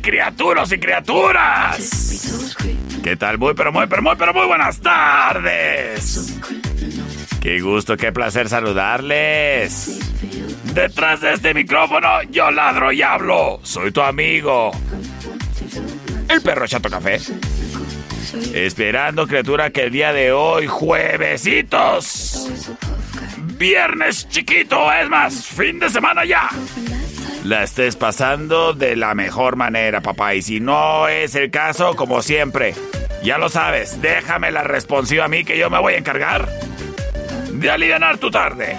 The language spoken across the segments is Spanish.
Criaturas y criaturas. ¿Qué tal? Muy, pero muy, pero muy, pero muy buenas tardes. Qué gusto, qué placer saludarles. Detrás de este micrófono yo ladro y hablo. Soy tu amigo. El perro Chato Café. Esperando, criatura, que el día de hoy, juevesitos. Viernes chiquito, es más, fin de semana ya la estés pasando de la mejor manera, papá. Y si no es el caso, como siempre, ya lo sabes, déjame la responsiva a mí que yo me voy a encargar de aliviar tu tarde.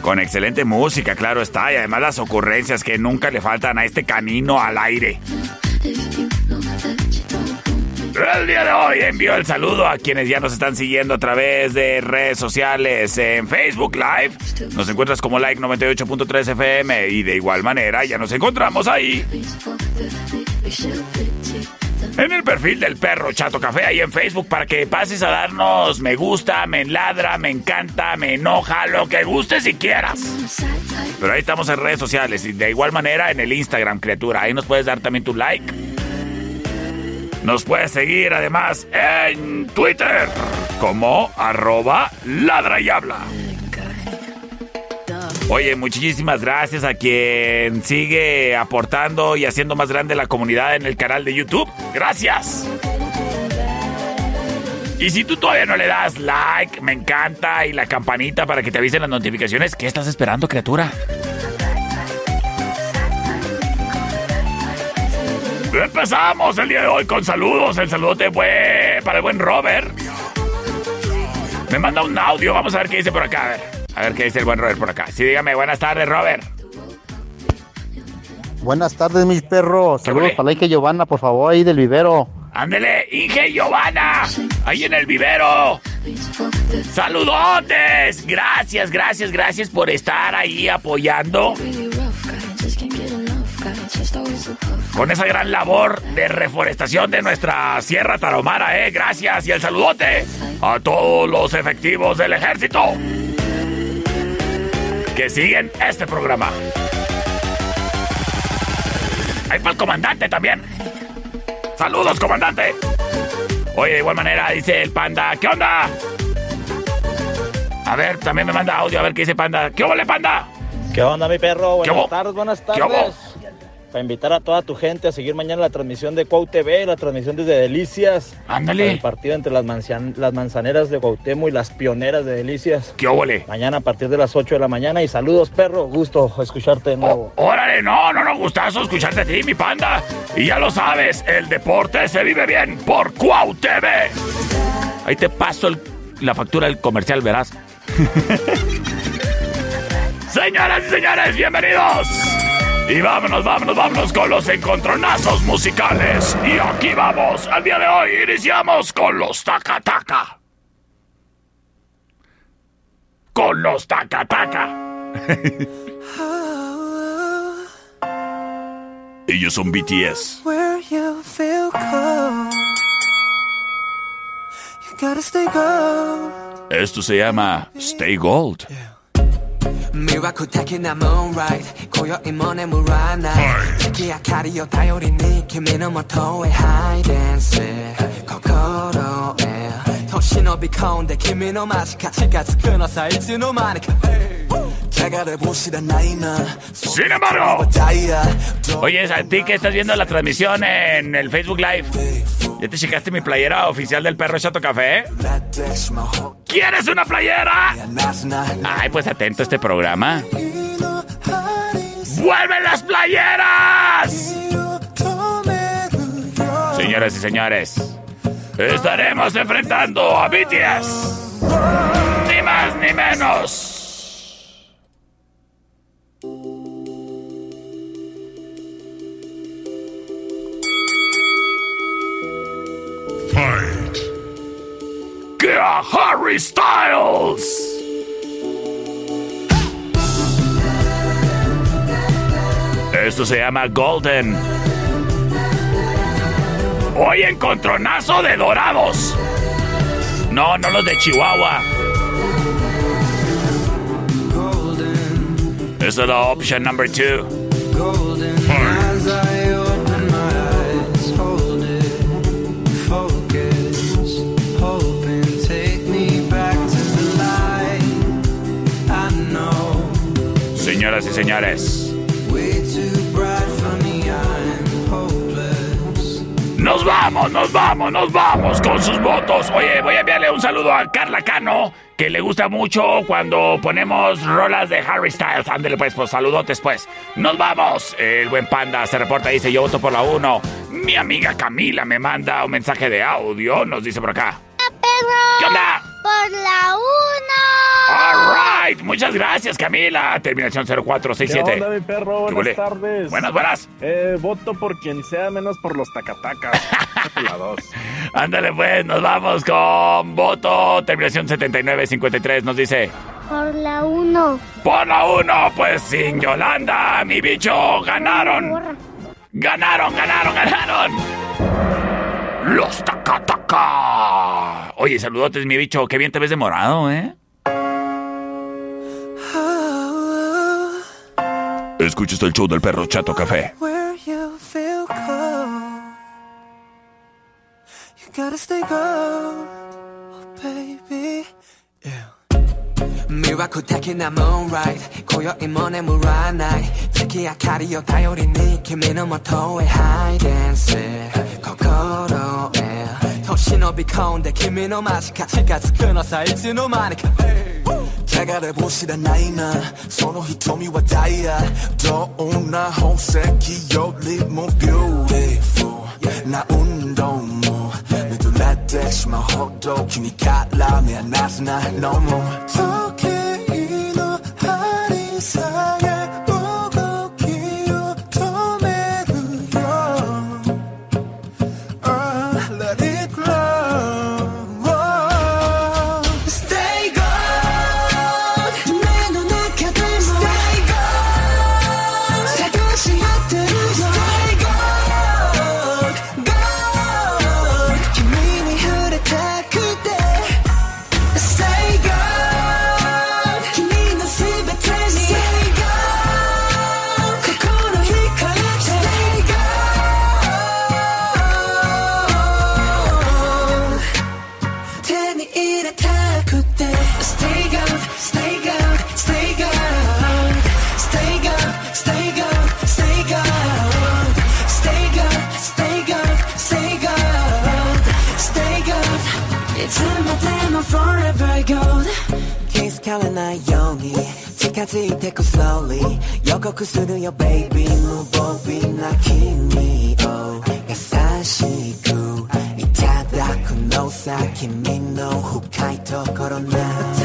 Con excelente música, claro está, y además las ocurrencias que nunca le faltan a este canino al aire. El día de hoy envío el saludo a quienes ya nos están siguiendo a través de redes sociales en Facebook Live. Nos encuentras como like 98.3 FM y de igual manera ya nos encontramos ahí. En el perfil del perro Chato Café ahí en Facebook para que pases a darnos me gusta, me ladra, me encanta, me enoja, lo que guste si quieras. Pero ahí estamos en redes sociales y de igual manera en el Instagram, criatura. Ahí nos puedes dar también tu like. Nos puedes seguir además en Twitter como arroba ladra y habla. Oye, muchísimas gracias a quien sigue aportando y haciendo más grande la comunidad en el canal de YouTube. Gracias. Y si tú todavía no le das like, me encanta y la campanita para que te avisen las notificaciones, ¿qué estás esperando, criatura? Empezamos el día de hoy con saludos. El saludote fue para el buen Robert. Me manda un audio. Vamos a ver qué dice por acá. A ver, a ver qué dice el buen Robert por acá. Sí, dígame, buenas tardes, Robert. Buenas tardes, mis perros. Saludos para la Inge Giovanna, por favor, ahí del vivero. Ándele, Inge Giovanna, ahí en el vivero. Saludotes. Gracias, gracias, gracias por estar ahí apoyando con esa gran labor de reforestación de nuestra Sierra Tarahumara, ¿eh? Gracias y el saludote a todos los efectivos del ejército que siguen este programa. Hay para el comandante también. Saludos, comandante. Oye, de igual manera dice el panda, ¿qué onda? A ver, también me manda audio a ver qué dice panda. ¿Qué ole, panda? ¿Qué onda, mi perro? Buenas tardes, buenas tardes. ¿Qué para invitar a toda tu gente a seguir mañana la transmisión de Cuau TV, la transmisión desde Delicias. Ándale. El partido entre las, las manzaneras de Cuauhtémoc y las pioneras de Delicias. ¿Qué óvole? Mañana a partir de las 8 de la mañana. Y saludos, perro. Gusto escucharte de nuevo. Oh, órale, no, no, no, gustazo escucharte a ti, mi panda. Y ya lo sabes, el deporte se vive bien por Cuau TV. Ahí te paso la factura del comercial, verás. Señoras y señores, bienvenidos. Y vámonos, vámonos, vámonos con los encontronazos musicales. Y aquí vamos, al día de hoy iniciamos con los taca taca. Con los taca taca. Ellos son BTS. Esto se llama Stay Gold. Miracle taking embargo, oye, a ti que estás viendo la transmisión en el Facebook Live, ¿ya te checaste mi playera oficial del perro Chato Café? ¿Quieres una playera? Ay, pues atento a este programa. ¡Vuelven las playeras! Señoras y señores, estaremos enfrentando a BTS. Ni más ni menos. Get Harry Styles. Esto se llama Golden. Hoy encontronazo de dorados. No, no los de Chihuahua. This is the option number two. Golden Señoras y señores, nos vamos, nos vamos, nos vamos con sus votos. Oye, voy a enviarle un saludo a Carla Cano, que le gusta mucho cuando ponemos rolas de Harry Styles. Ándele pues, pues saludotes pues. Nos vamos. El buen panda se reporta, dice, yo voto por la 1. Mi amiga Camila me manda un mensaje de audio, nos dice por acá. ¿Qué onda? Por la 1. All right, muchas gracias Camila. Terminación ¿Qué 0467. onda, mi perro? ¿Qué Buenas huele? tardes. Buenas, buenas. Eh, voto por quien sea, menos por los tacatacas. Por la 2. Ándale pues, nos vamos con voto. Terminación 7953 nos dice. Por la 1. Por la 1, pues sin Yolanda, mi bicho, ganaron. Ganaron, ganaron, ganaron. Los Takataka. Oye, saludotes, mi bicho. Qué bien te ves de morado, ¿eh? Escuchas el show del perro Chato Café. Gotta stay gold, oh baby. 魅惑的なムーンライト今宵も眠らない。月明かりを頼りに君のもとへ。ハイデンス心へ年伸び込んで君の間近近づくのさいつの間にか。流れ星らないな。その瞳はダイヤ。どんな宝石よりもビューティフルな運動。flesh, my hot dog. 君 got love me, I'm not no more. ついてく slowly 予告するよ baby 無防備な君を。優しくいただくのさ君の深いところな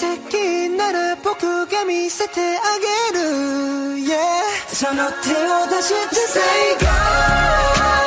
奇跡なら僕が見せてあげる。Yeah その手を出して Say God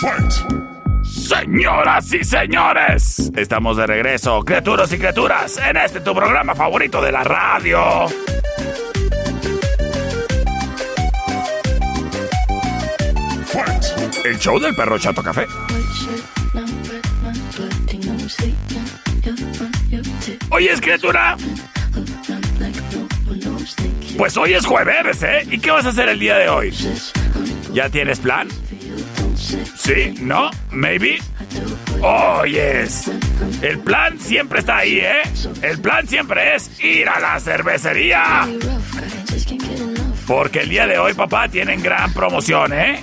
Fight! Señoras y señores, estamos de regreso, criaturas y criaturas, en este tu programa favorito de la radio. El show del perro Chato Café. Oye, es criatura. Pues hoy es jueves, ¿eh? ¿Y qué vas a hacer el día de hoy? ¿Ya tienes plan? ¿Sí? ¿No? ¿Maybe? Oh. El plan siempre está ahí, ¿eh? El plan siempre es ir a la cervecería. Porque el día de hoy, papá, tienen gran promoción, ¿eh?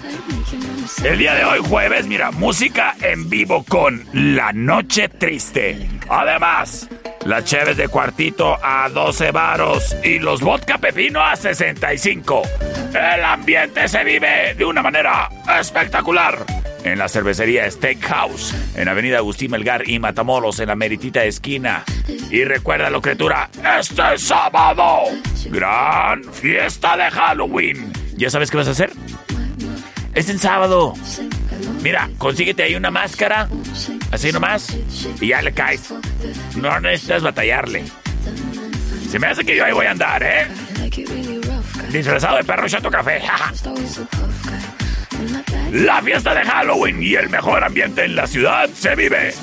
El día de hoy, jueves, mira, música en vivo con La Noche Triste. Además, las cheves de cuartito a 12 varos y los vodka pepino a 65. El ambiente se vive de una manera espectacular. En la cervecería Steakhouse, en Avenida Agustín Melgar y Matamoros, en la meritita esquina. Y recuérdalo, criatura, este sábado, gran fiesta de Halloween. ¿Ya sabes qué vas a hacer? Es el sábado. Mira, consíguete ahí una máscara, así nomás, y ya le caes. No necesitas batallarle. Se me hace que yo ahí voy a andar, ¿eh? Disfrazado de perro chato café. La fiesta de Halloween y el mejor ambiente en la ciudad se vive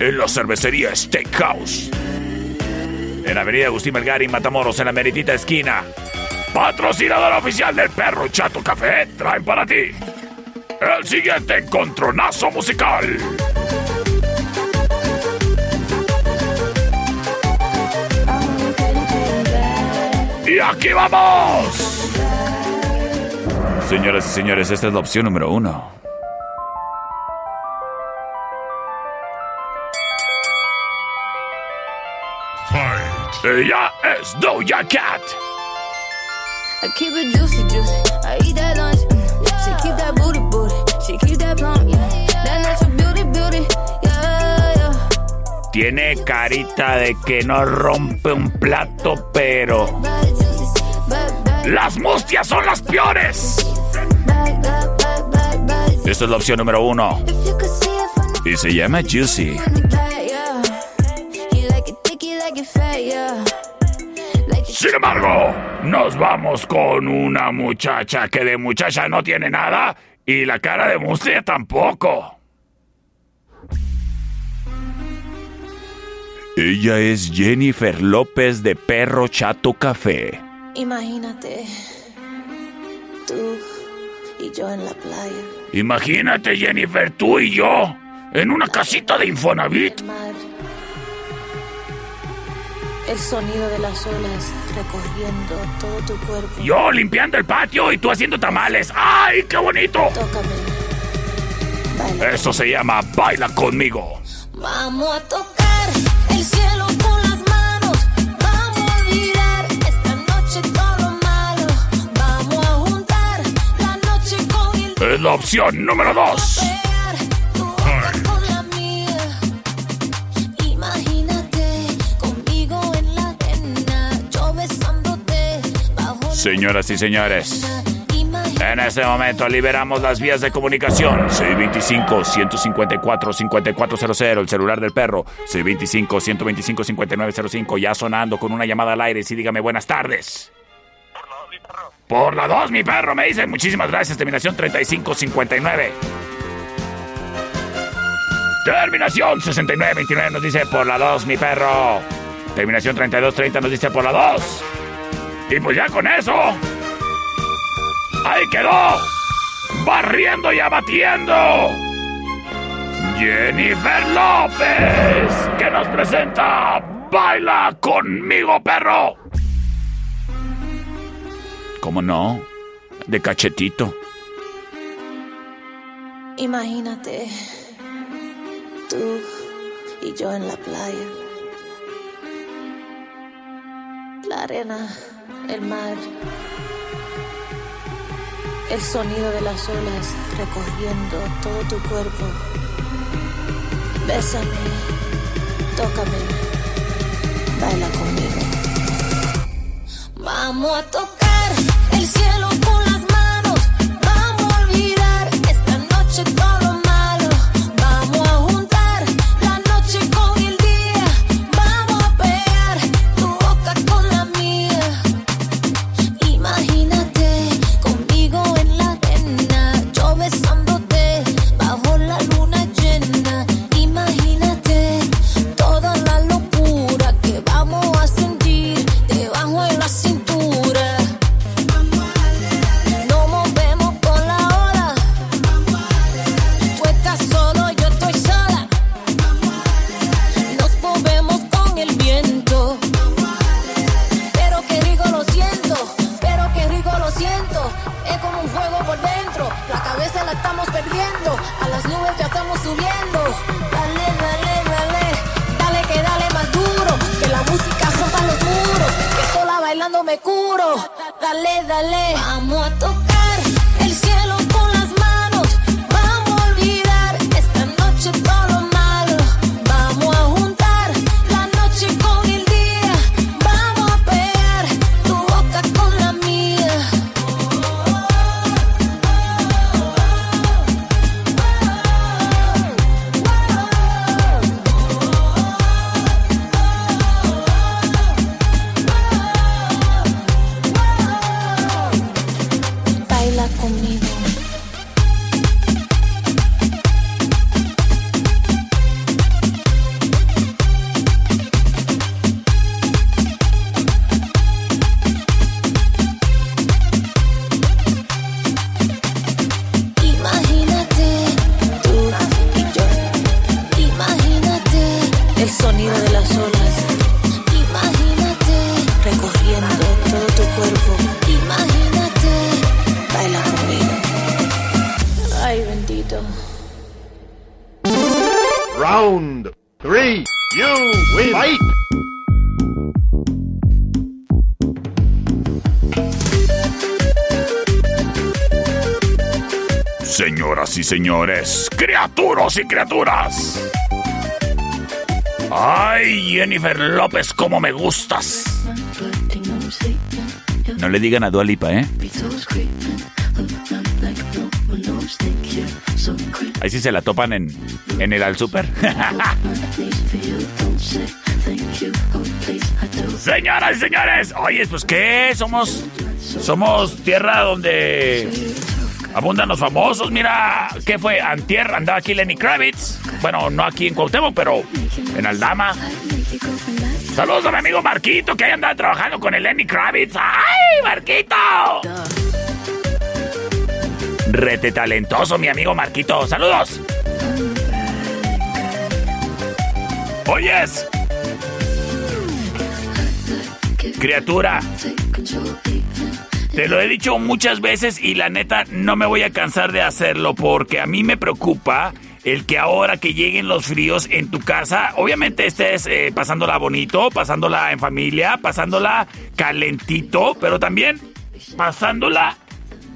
en la cervecería Steakhouse. En Avenida Agustín Melgar y Matamoros, en la meritita esquina. Patrocinador oficial del perro Chato Café, traen para ti el siguiente encontronazo musical. Y aquí vamos. Señoras y señores, esta es la opción número uno. Fight! Ella es Doja Cat. I keep it juicy, juicy. I eat that lunch. mm. She keep that booty, booty. She keep that plump, yeah. That natural beauty, beauty. Yeah, yeah. Tiene carita de que no rompe un plato, pero las mustias son las peores. Esta es la opción número uno. Y se llama Juicy. Sin embargo, nos vamos con una muchacha que de muchacha no tiene nada y la cara de mustia tampoco. Ella es Jennifer López de Perro Chato Café. Imagínate, tú y yo en la playa, Imagínate, Jennifer, tú y yo en una casita de Infonavit. el mar, el sonido de las olas recorriendo todo tu cuerpo. Yo limpiando el patio y tú haciendo tamales. ¡Ay, qué bonito! Tócame, baila. Eso se llama Baila conmigo. Vamos a tocar el cielo con las manos. Vamos a olvidar esta noche todo lo malo. Vamos a juntar la noche con el Es la opción número dos. Señoras y señores, en este momento liberamos las vías de comunicación. 625-154-5400, el celular del perro. 625-125-5905, ya sonando con una llamada al aire. Sí, dígame buenas tardes. Por la 2, mi perro, me dice. Muchísimas gracias. Terminación 3559. Terminación 6929 nos dice por la 2, mi perro. Terminación 3230 nos dice por la 2. Y pues ya con eso. Ahí quedó. Barriendo y abatiendo. Jennifer López, que nos presenta Baila conmigo, perro. ¿Cómo no? De cachetito. Imagínate, tú y yo en la playa. La arena, el mar, el sonido de las olas recorriendo todo tu cuerpo. Bésame, tócame, baila conmigo. Vamos a tocar el cielo señores, criaturas y criaturas. Ay, Jennifer López, cómo me gustas. No le digan a Dua Lipa, ¿eh? Ahí sí se la topan en, en el al super. Señoras y señores, oye, pues qué, somos somos tierra donde abundan los famosos. Mira, ¿qué fue? Antier andaba aquí Lenny Kravitz. Bueno, no aquí en Cuauhtémoc, pero en Aldama. Saludos a mi amigo Marquito, que ahí andaba trabajando con el Lenny Kravitz. ¡Ay, Marquito! Rete talentoso, mi amigo Marquito. ¡Saludos! Oyes. Criatura. Te lo he dicho muchas veces y la neta no me voy a cansar de hacerlo porque a mí me preocupa el que ahora que lleguen los fríos en tu casa, obviamente estés eh, pasándola bonito, pasándola en familia, pasándola calentito, pero también pasándola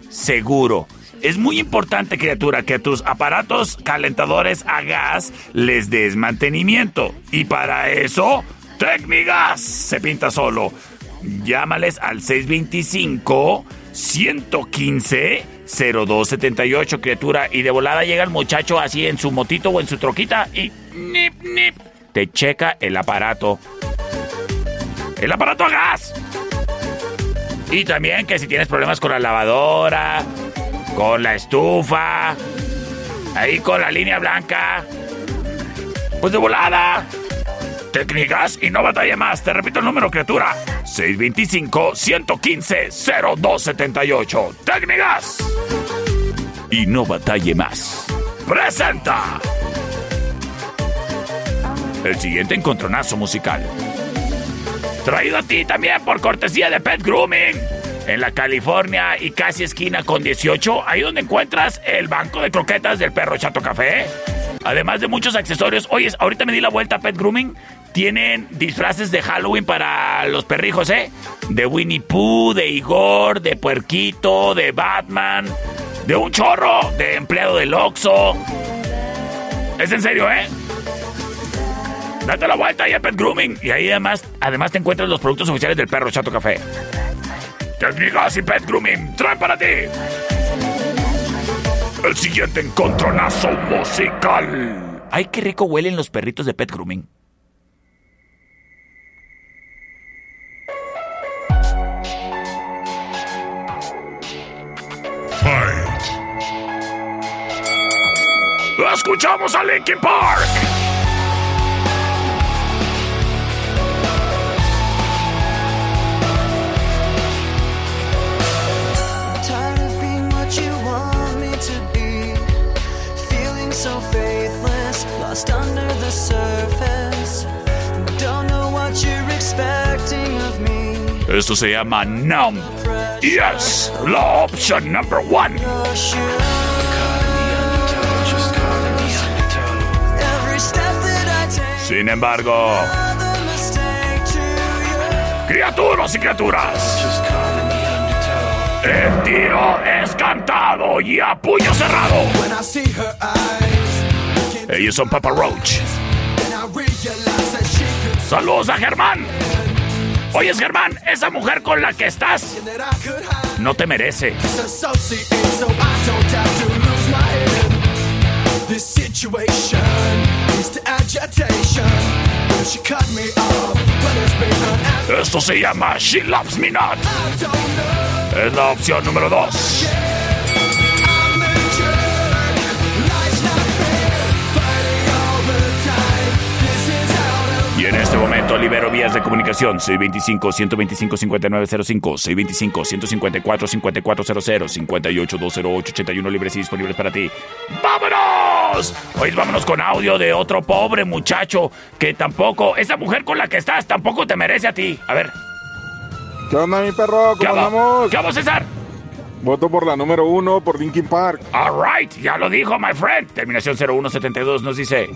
seguro. Es muy importante, criatura, que a tus aparatos calentadores a gas les des mantenimiento. Y para eso, Tecnigas se pinta solo. Llámales al 625 115 0278, criatura. Y de volada llega el muchacho así en su motito o en su troquita y nip, nip, te checa el aparato. El aparato a gas. Y también que si tienes problemas con la lavadora, con la estufa, ahí con la línea blanca, Pues de volada. Técnicas y no batalla más. Te repito el número, criatura. 625-115-0278. Técnicas. Y no batalle más. Presenta. El siguiente encontronazo musical. Traído a ti también por cortesía de Pet Grooming. En la California y casi esquina con 18, ahí donde encuentras el banco de croquetas del perro Chato Café. Además de muchos accesorios. Oye, ahorita me di la vuelta a Pet Grooming. Tienen disfraces de Halloween para los perrijos, ¿eh? De Winnie Pooh, de Igor, de Puerquito, de Batman, de un chorro, de empleado del Oxxo. Es en serio, ¿eh? Date la vuelta ahí a Pet Grooming. Y ahí además, además te encuentras los productos oficiales del perro Chato Café. Técnicas y Pet Grooming traen para ti. El siguiente encontronazo musical. Ay, qué rico huelen los perritos de Pet Grooming. Escuchamos a Linkin Park. Of being what you want me to be. Feeling so faithless, lost under the surface. Don't know what you're expecting of me. Esto se llama Numb. Yes, la opción number one. Sin embargo, criaturas y criaturas. El tiro es cantado y a puño cerrado. Ellos son Papa Roach. Saludos a Germán. Oyes, Germán, esa mujer con la que estás no te merece. Esto se llama She Loves Me Not. Es la opción número 2. Y en este momento libero vías de comunicación 625-125-5905, 625-154-5400, 58-208-81 libres y disponibles para ti. ¡Vámonos! Hoy vámonos con audio de otro pobre muchacho que tampoco, esa mujer con la que estás tampoco te merece a ti. A ver, ¿Qué onda, mi perro? ¿qué ¿Cómo hago? andamos? ¿Qué hago, César? Voto por la número uno, por Linkin Park. All right, ya lo dijo, my friend. Terminación 0172 nos dice,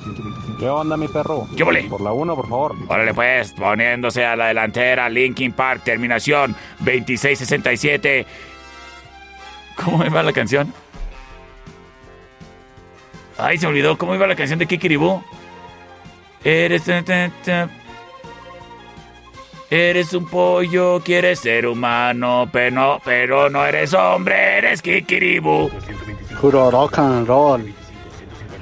¿Qué onda, mi perro? ¿qué volé? Por la 1, por favor. Órale pues, poniéndose a la delantera, Linkin Park, terminación 2667. ¿Cómo iba la canción? Ay, se olvidó, ¿cómo iba la canción de Kikiribú? Eres... Eres un pollo, quieres ser humano, pero no, pero no eres hombre, eres Kikiribú. Puro rock and roll.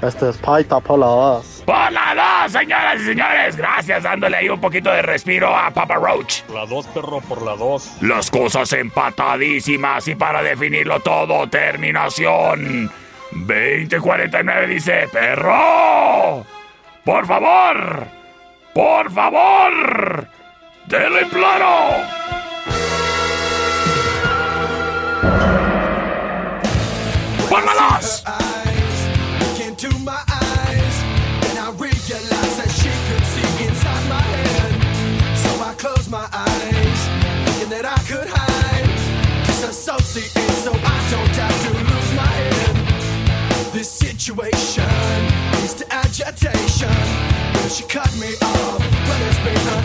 Este es Paita por la 2. Por la dos, señoras y señores, gracias, dándole ahí un poquito de respiro a Papa Roach. La 2, perro, por la 2. Las cosas empatadísimas y para definirlo todo, terminación. 2049 dice, perro. Por favor. Por favor. Te lo imploro. Por la dos. eyes, into my eyes, and I realized that she could see inside my head. So I closed my eyes, thinking that I could hide, disassociate, so I don't have to lose my head. This situation leads to agitation. She cut me off, but it's been an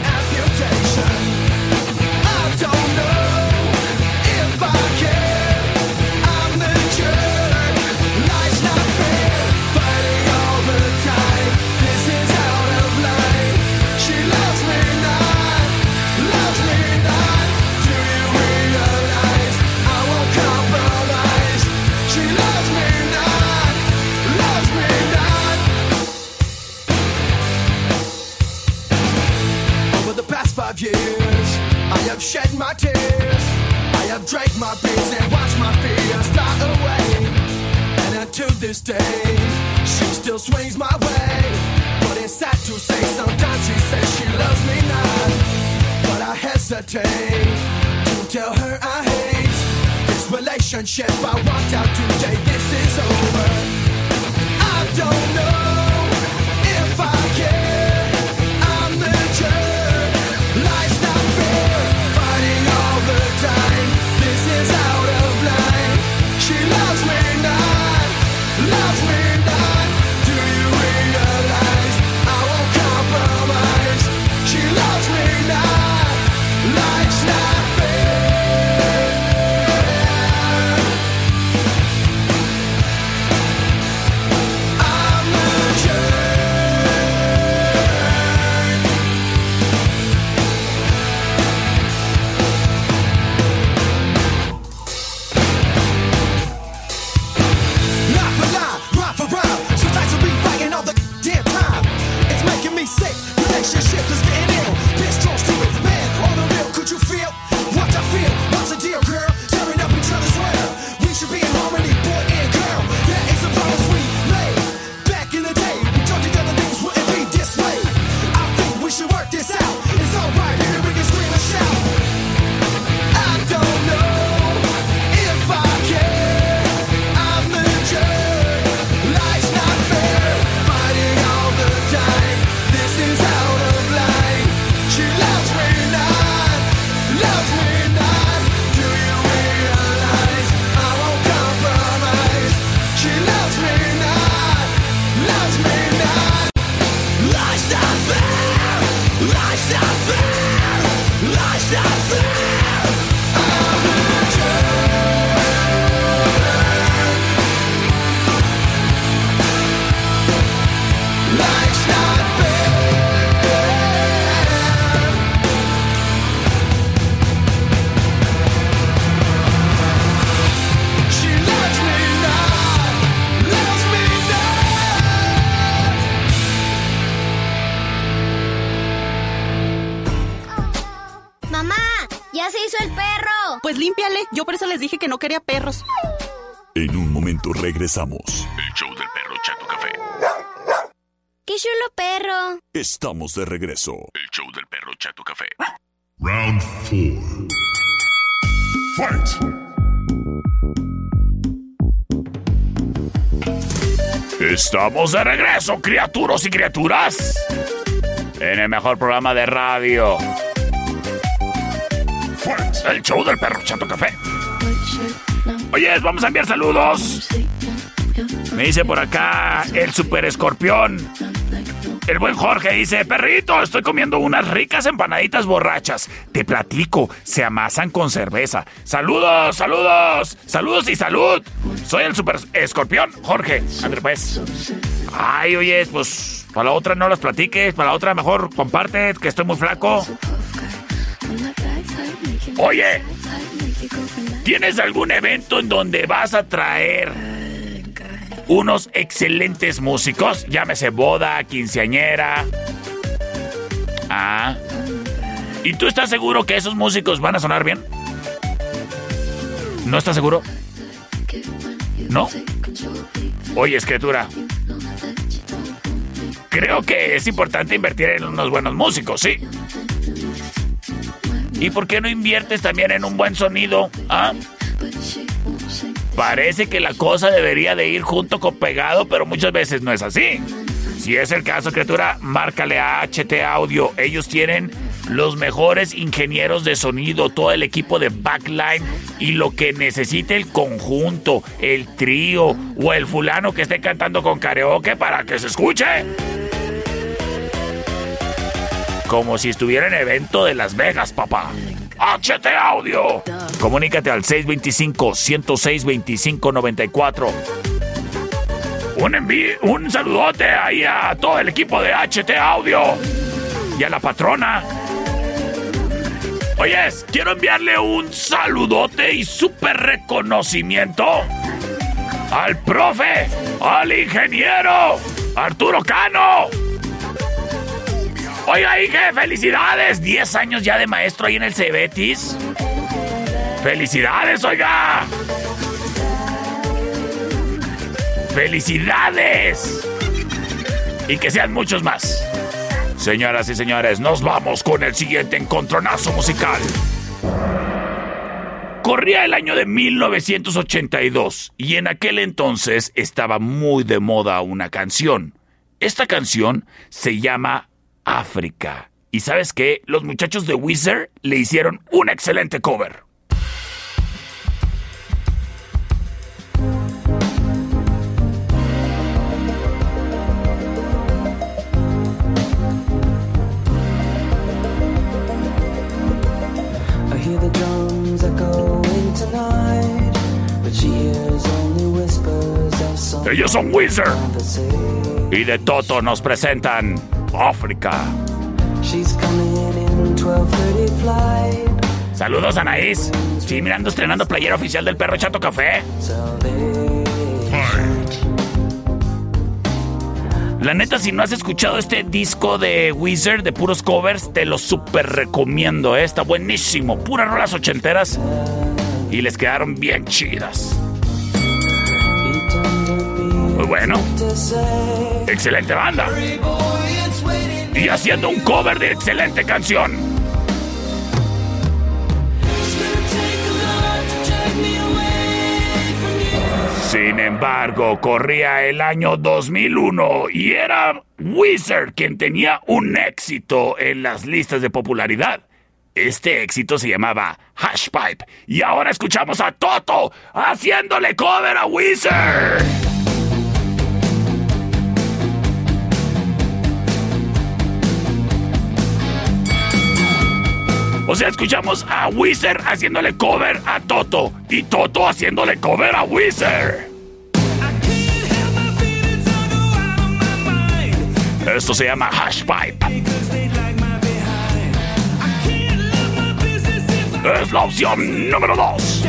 years, I have shed my tears. Drank my beers and watched my fears fly away. And until this day, she still swings my way. But it's sad to say sometimes she says she loves me not. But I hesitate to tell her I hate this relationship. I walked out today, this is over. I don't know regresamos. El show del perro Chato Café. ¡Qué chulo perro! Estamos de regreso. El show del perro Chato Café. Round 4. Fight. Estamos de regreso, criaturas y criaturas. En el mejor programa de radio. El show del perro Chato Café. Oye, vamos a enviar saludos. Me dice por acá el super escorpión. El buen Jorge dice, perrito, estoy comiendo unas ricas empanaditas borrachas. Te platico, se amasan con cerveza. Saludos, saludos, saludos y salud. Soy el super escorpión, Jorge. André, pues. Ay, oye, pues para la otra no las platiques, para la otra mejor comparte, que estoy muy flaco. Oye, ¿tienes algún evento en donde vas a traer unos excelentes músicos? Llámese boda, quinceañera. Ah. ¿Y tú estás seguro que esos músicos van a sonar bien? ¿No estás seguro? ¿No? Oye, escritura. Creo que es importante invertir en unos buenos músicos, sí. ¿Y por qué no inviertes también en un buen sonido? ¿Ah? Parece que la cosa debería de ir junto con pegado, pero muchas veces no es así. Si es el caso, criatura, márcale a HT Audio. Ellos tienen los mejores ingenieros de sonido, todo el equipo de backline y lo que necesite el conjunto, el trío o el fulano que esté cantando con karaoke para que se escuche. Como si estuviera en evento de Las Vegas, papá. HT Audio. Comunícate al 625-106-2594. Un, un saludote ahí a todo el equipo de HT Audio. Y a la patrona. Oyes, quiero enviarle un saludote y súper reconocimiento al profe, al ingeniero, Arturo Cano. Oiga, hija, felicidades. 10 años ya de maestro ahí en el Cebetis. Felicidades, oiga. Felicidades. y que sean muchos más. Señoras y señores, nos vamos con el siguiente encontronazo musical. Corría el año de 1982 y en aquel entonces estaba muy de moda una canción. Esta canción se llama África. ¿Y sabes qué? Los muchachos de Wizard le hicieron un excelente cover. Ellos son Wizard. Y de Toto nos presentan África. She's coming in 12:30 flight. Saludos, Anaís. Sí, mirando, estrenando playera oficial del perro Chato Café. La neta, si no has escuchado este disco de Wizard de puros covers, te lo super recomiendo, ¿eh? Está buenísimo. Puras rolas ochenteras. Y les quedaron bien chidas. Muy bueno. Excelente banda. Y haciendo un cover de excelente canción. Sin embargo, corría el año 2001 y era Wizard quien tenía un éxito en las listas de popularidad. Este éxito se llamaba Hashpipe y ahora escuchamos a Toto haciéndole cover a Wizard. O sea, escuchamos a Wizard haciéndole cover a Toto y Toto haciéndole cover a Wizard. Esto se llama Hashpipe. Es la opción número 2.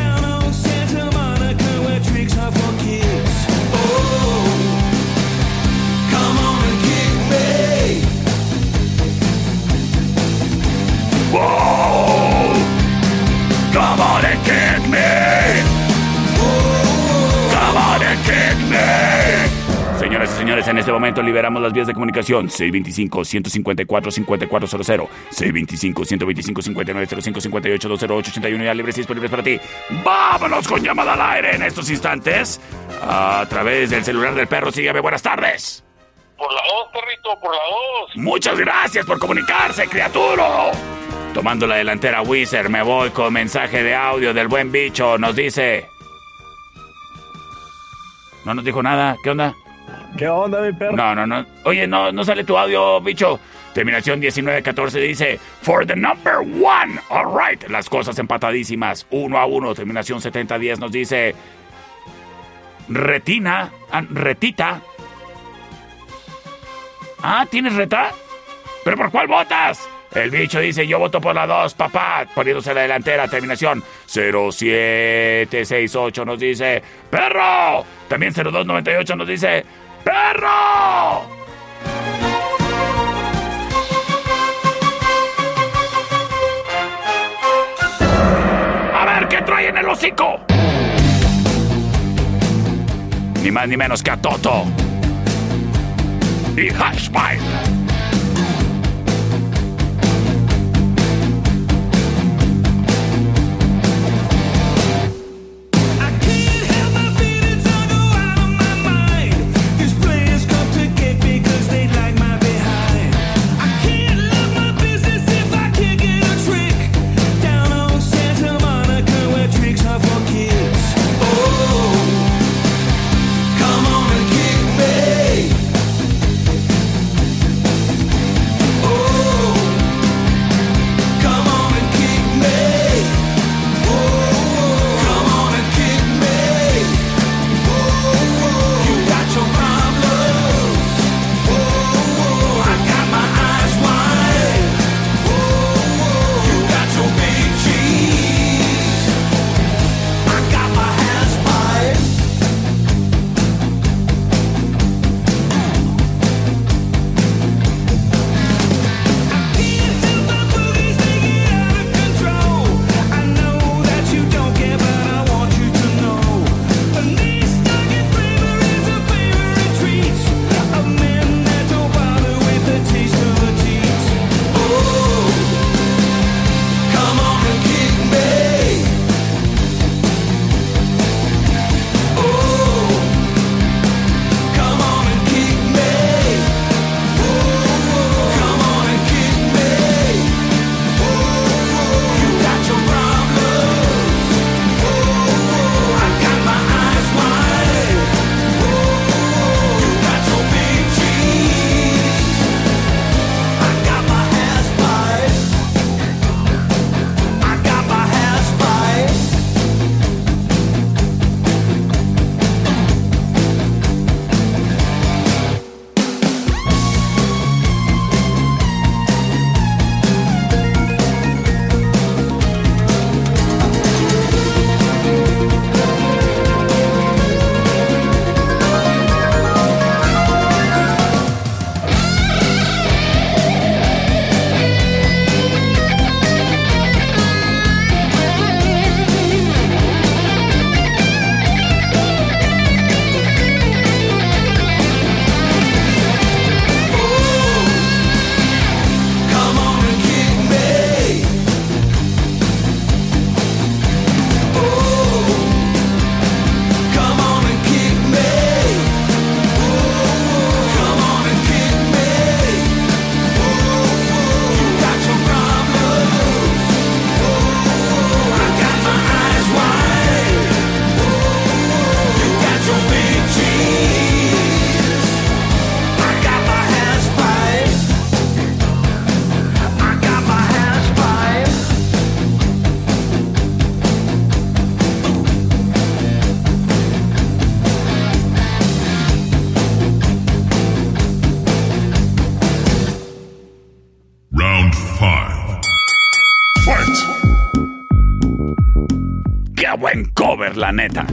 Whoa! Come on and kick me! Come on and kick me! Señoras y señores, en este momento liberamos las vías de comunicación 625-154-5400, 625-125-5905-58-208-81 ya libres y disponibles para ti. ¡Vámonos con llamada al aire en estos instantes! A través del celular del perro, sígueme, buenas tardes. Por la dos, perrito, por la dos. Muchas gracias por comunicarse, criatura. Tomando la delantera Wizard, me voy con mensaje de audio del buen bicho. Nos dice... No nos dijo nada. ¿Qué onda? ¿Qué onda, mi perro? No, no, no. Oye, no, no sale tu audio, bicho. Terminación 1914 dice, for the number one. All right. Las cosas empatadísimas. Uno a uno. Terminación 7010 nos dice, retina, retita. Ah, ¿tienes reta? ¿Pero por cuál votas? El bicho dice, yo voto por la 2, papá, poniéndose la delantera, terminación 0768 nos dice, perro. También 0298 nos dice, perro. A ver, ¿qué trae en el hocico? Ni más ni menos que a Toto. Y Hashpipe. Neta.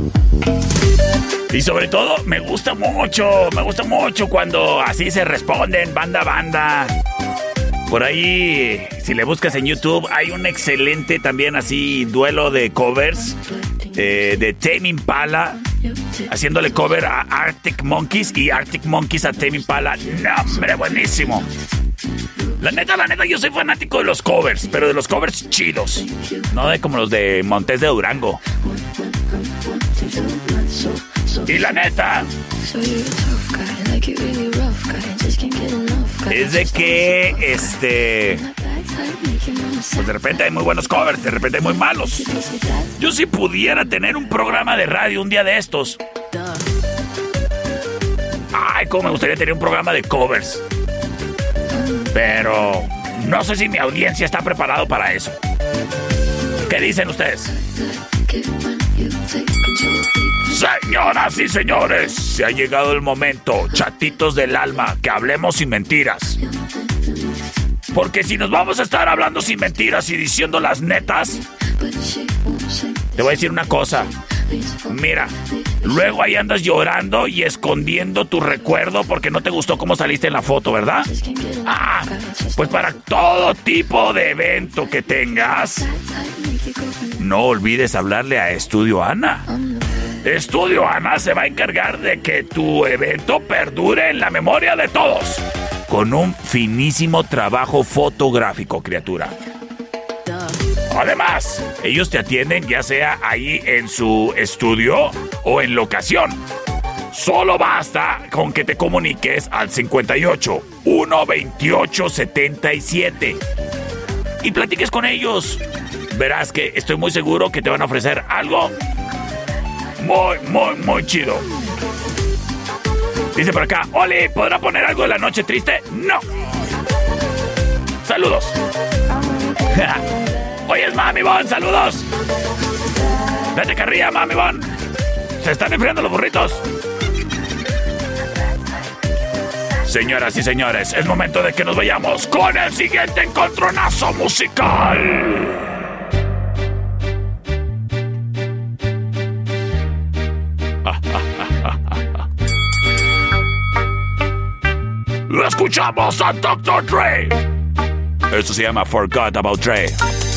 Y sobre todo, me gusta mucho, me gusta mucho cuando así se responden, banda a banda. Por ahí, si le buscas en YouTube, hay un excelente también así duelo de covers eh, de Tame Impala, haciéndole cover a Arctic Monkeys y Arctic Monkeys a Tame Impala. ¡No, buenísimo! La neta, la neta, yo soy fanático de los covers, pero de los covers chidos. No de como los de Montes de Durango. Y la neta, es de que, este... Pues de repente hay muy buenos covers, de repente hay muy malos. Yo si pudiera tener un programa de radio un día de estos. Ay, cómo me gustaría tener un programa de covers. Pero no sé si mi audiencia está preparado para eso. ¿Qué dicen ustedes? Señoras y señores, se ha llegado el momento, chatitos del alma, que hablemos sin mentiras. Porque si nos vamos a estar hablando sin mentiras y diciendo las netas, te voy a decir una cosa. Mira, luego ahí andas llorando y escondiendo tu recuerdo porque no te gustó cómo saliste en la foto, ¿verdad? Ah, pues para todo tipo de evento que tengas, no olvides hablarle a Estudio Ana. Estudio Ana se va a encargar de que tu evento perdure en la memoria de todos. Con un finísimo trabajo fotográfico, criatura. Además, ellos te atienden ya sea ahí en su estudio o en locación. Solo basta con que te comuniques al 58 128 77 y platiques con ellos. Verás que estoy muy seguro que te van a ofrecer algo muy, muy, muy chido. Dice por acá, Oli, ¿podrá poner algo de la noche triste? No. Saludos. Oye, es Mami Bon, saludos. Date carrilla, Mami Bon. Se están enfriando los burritos. Señoras y señores, es momento de que nos vayamos con el siguiente encontronazo musical. Escuchamos a Dr. Dre. Esto se llama Forgot About Dre.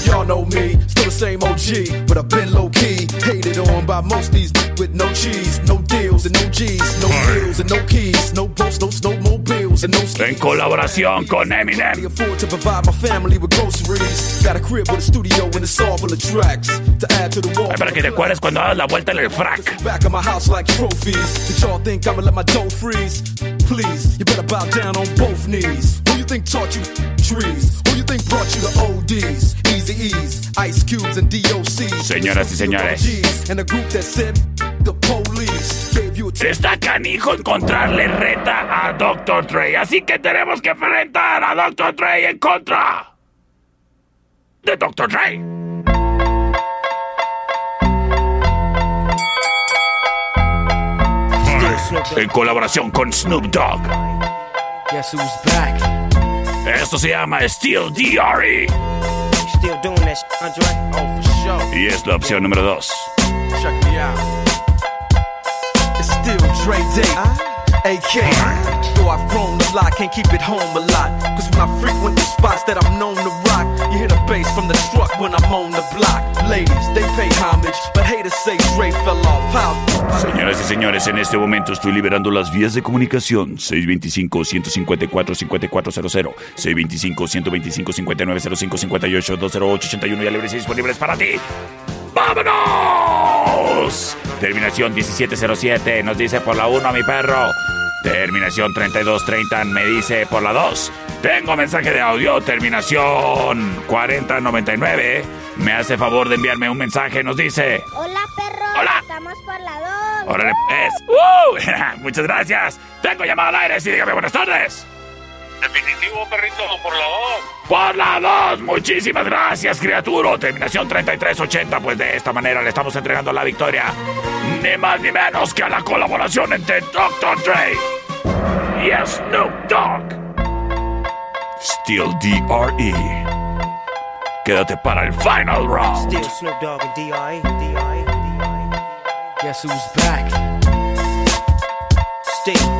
Y'all know me, still the same OG, but I've been low key. Hated on by most these with no cheese, no deals and no G's, no deals and no keys, no boats, no snowmobiles and no En colaboración con Eminem. afford to provide my family with groceries. Got a crib with a studio and it's all full of tracks to add to the wall. Para que te acuerdes cuando hagas la vuelta en el frac. Back of my house like trophies. Did y'all think I'ma let my dough freeze? Please, you better bow down on both knees. Who you think taught you trees? Who you think brought you the ODs? Easy E's, Ice Cubes, and DOCs. Señoras y señores. And a group that said the police gave you a Está canijo encontrarle reta a Dr. Dre, así que tenemos que enfrentar a Dr. Dre en contra de Dr. Dre. En colaboración con Snoop Dogg. Guess who's back? Esto se llama Steel DRE Still doing that, sh- Andre? Oh, for sure. y es la opción número 2. Check me out. It's still Dre Day. AK. Though I've grown a lot, can't keep it home a lot. Cause when I frequent the spots that I'm known to rock, you hear the bass from the truck when I'm on the block. Ladies, they pay homage, but haters say Dre fell off. How? Señoras y señores, en este momento estoy liberando las vías de comunicación 625-154-5400, 625-125-5905, 58-208-81 ya libres y disponibles para ti. ¡Vámonos! Terminación 1707 nos dice por la 1 mi perro. Terminación 3230 me dice por la 2. Tengo mensaje de audio. Terminación 4099 me hace favor de enviarme un mensaje. Nos dice... Hola, perro. Hola. Estamos por la 2. Órale, pues. ¡Uh! Muchas gracias. Tengo llamada al aire. Sí, dígame buenas tardes. Definitivo, perrito, por la 2. Por la 2, muchísimas gracias, criatura. Terminación 3380. Pues de esta manera le estamos entregando la victoria. Ni más ni menos que a la colaboración entre Dr. Dre y Snoop Dogg. Steel DRE. Quédate para el final round. Still Snoop Dogg and D.R.E. D.R.E. Guess who's back? Still.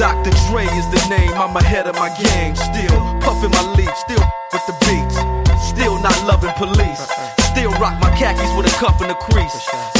Dr. Dre is the name, I'm ahead of my game. Still puffin' my leaf, still with the beats. Still not loving police. Still rock my khakis with a cuff and a crease.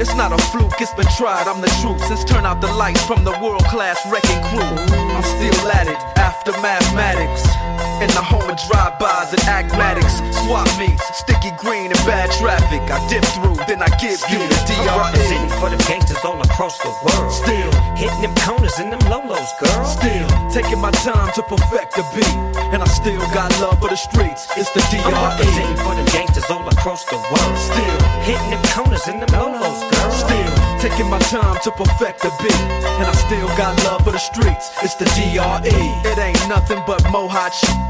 It's not a fluke, it's been tried, I'm the truth. Since turn out the lights from the world class wrecking crew, I'm still at it after mathematics. In the home of drive-bys and acmatics, swap meets, sticky green and bad traffic. I dip through, then I give you the I'm DRE. representing for the gangsters all across the world. Still, hitting them corners and them lolos, girl. still taking my time to perfect the beat, and I still got love for the streets. It's the I'm DRE. representing for the gangsters all across the world. Still, hitting them corners and them lolos, girl. Still taking my time to perfect the beat, and I still got love for the streets. It's the DRE. It ain't nothing but mohawk shit.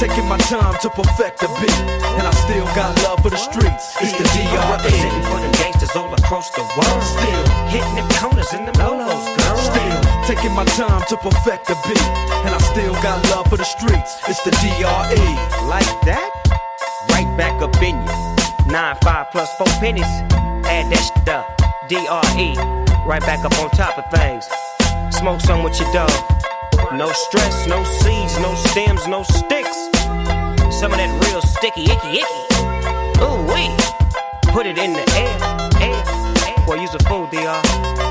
taking my time to perfect the beat, and I still got love for the streets. It's the I'm DRE. representing for them gangsters all across the world. Still, hitting them corners and them lolos, girl. still taking my time to perfect the beat, and I still got love for the streets. It's the DRE. Like that? Right back up in you. Nine, five plus four pennies. Add that shit up. DRE. Right back up on top of things. Smoke some with your dog. No stress, no seeds, no stems, no sticks. Some of that real sticky, icky, icky. Ooh, wee. Put it in the air, air, air. Boy, use a fool, DR.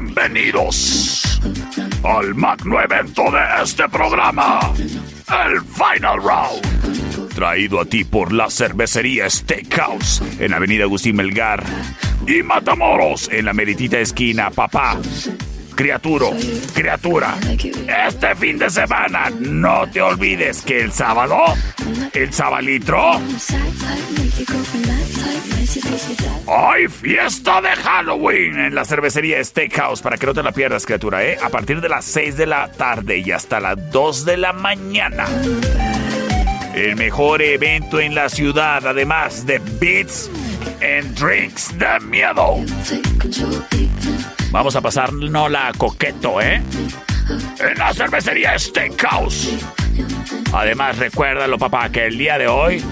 bienvenidos al magno evento de este programa, el Final Round. Traído a ti por la cervecería Steakhouse en Avenida Agustín Melgar, y Matamoros en la meritita esquina, papá. Criaturo, criatura, este fin de semana no te olvides que el sábado, el sabalitro, hay fiesta de Halloween en la cervecería Steakhouse para que no te la pierdas, criatura, ¿eh? A partir de las 6 de la tarde y hasta las 2 de la mañana. El mejor evento en la ciudad, además de beats and drinks de miedo. Vamos a pasarnos la coqueto, ¿eh? En la cervecería Steakhouse. Además, recuérdalo, papá, que el día de hoy.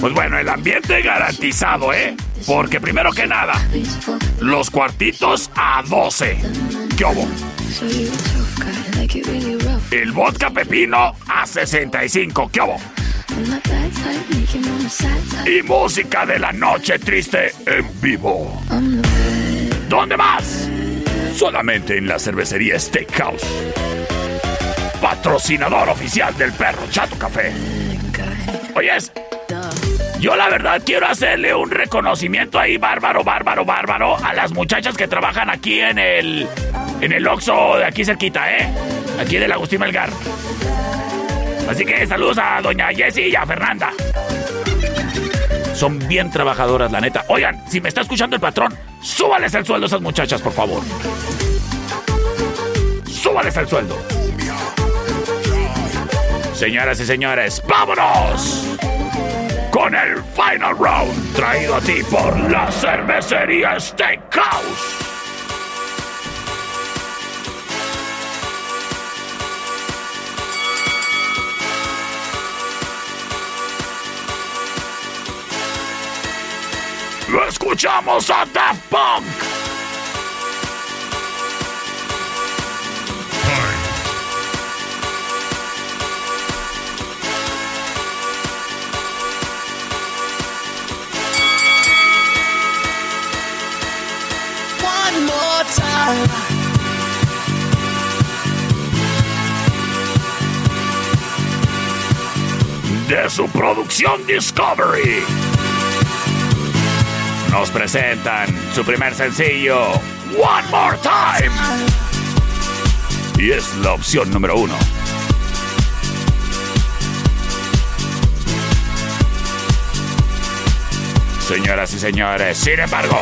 Pues bueno, el ambiente garantizado, ¿eh? Porque primero que nada, los cuartitos a 12. ¿Qué hubo? El vodka pepino a 65. ¿Qué hubo? Y música de la noche triste en vivo. ¿Dónde más? Solamente en la cervecería Steakhouse. Patrocinador oficial del perro Chato Café. Oyes, yo la verdad quiero hacerle un reconocimiento ahí, bárbaro, bárbaro, bárbaro, a las muchachas que trabajan aquí en el. en el Oxxo de aquí cerquita, ¿eh? Aquí del Agustín Melgar. Así que saludos a doña Jessie y a Fernanda. Son bien trabajadoras, la neta. Oigan, si me está escuchando el patrón, súbales el sueldo a esas muchachas, por favor. Súbales el sueldo. Señoras y señores, vámonos con el final round traído a ti por la cervecería Steakhouse. Lo escuchamos a Daft Punk. De su producción Discovery. Nos presentan su primer sencillo, One More Time. Y es la opción número uno. Señoras y señores, sin embargo,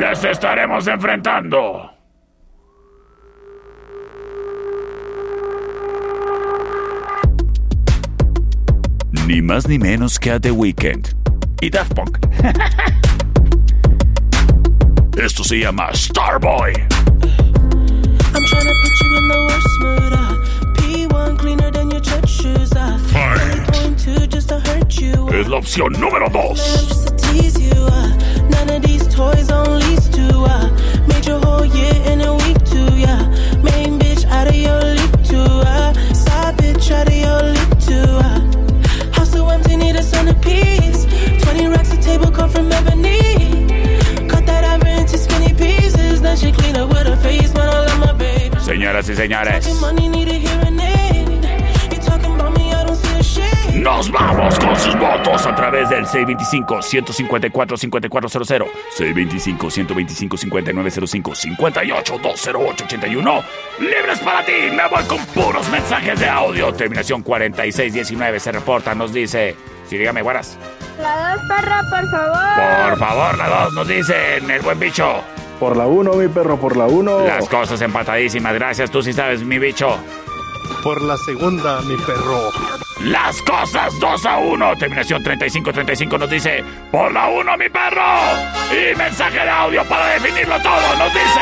les estaremos enfrentando. Ni más ni menos que a The Weeknd y Daft Punk. Esto se llama Starboy. I'm tryna put you in the worst mood. Uh. P1 cleaner than your church shoes. Uh. Only point two just to hurt you. Uh. Es la opción número 2. Just to tease you. Uh. None of these toys on lease to. Uh. Made your whole year in a week too. Yeah. Main bitch out of your league too. Uh. Side bitch out of your league too. Uh. A centerpiece. 20 racks a table from ebony. Cut that ever into skinny pieces. Then she clean up with her face. I love my baby. Señoras y señores, nos vamos con sus votos a través del 625-154-5400, 625-125-5905, 58-208-81. Libres para ti, me voy con puros mensajes de audio. Terminación 4619 se reporta, nos dice. Sí, dígame, guaras. La dos, perra, por favor. Por favor, la dos, nos dicen el buen bicho. Por la 1, mi perro, por la 1. Las cosas empatadísimas, gracias, tú sí sabes, mi bicho. Por la segunda, mi perro. Las cosas 2 a 1. Terminación 3535 nos dice, por la 1 mi perro. Y mensaje de audio para definirlo todo nos dice.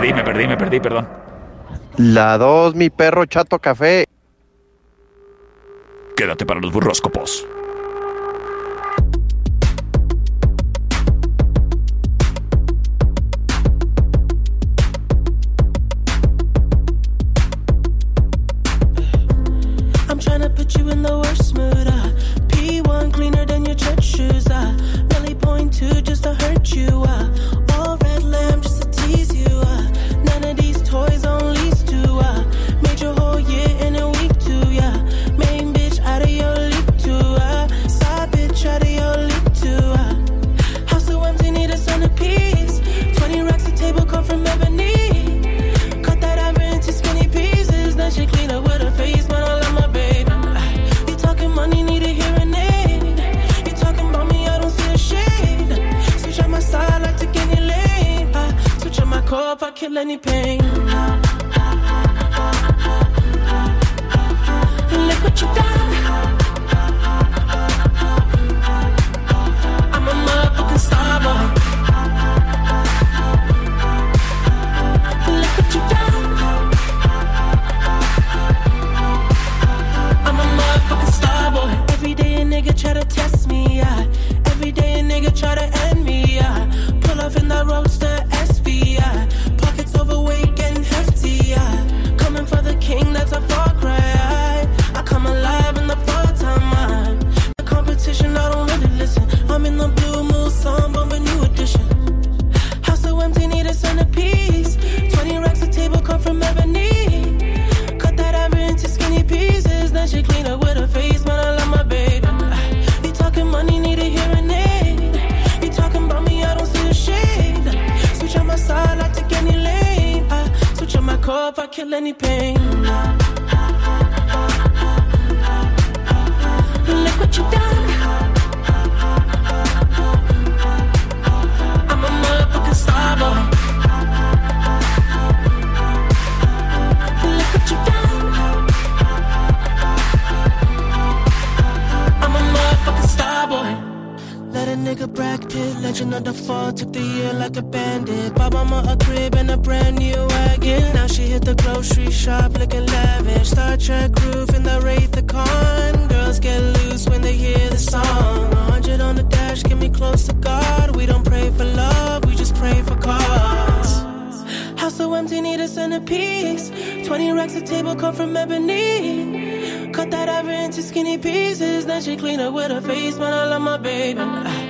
Perdí, me perdí, me perdí, perdón. La dos, mi perro chato café. Quédate para los burróscopos. Nigga Brad Pitt, legend of the fall, took the year like a bandit. Bought mama a crib and a brand new wagon. Now she hit the grocery shop looking lavish. Star Trek roof in the Wraith the Con. Girls get loose when they hear the song. 100 on the dash, get me close to God. We don't pray for love, we just pray for cause. House so empty, need a centerpiece. 20 racks of table come from ebony. Cut that ever into skinny pieces. Then she clean up with her face, man. I love my baby.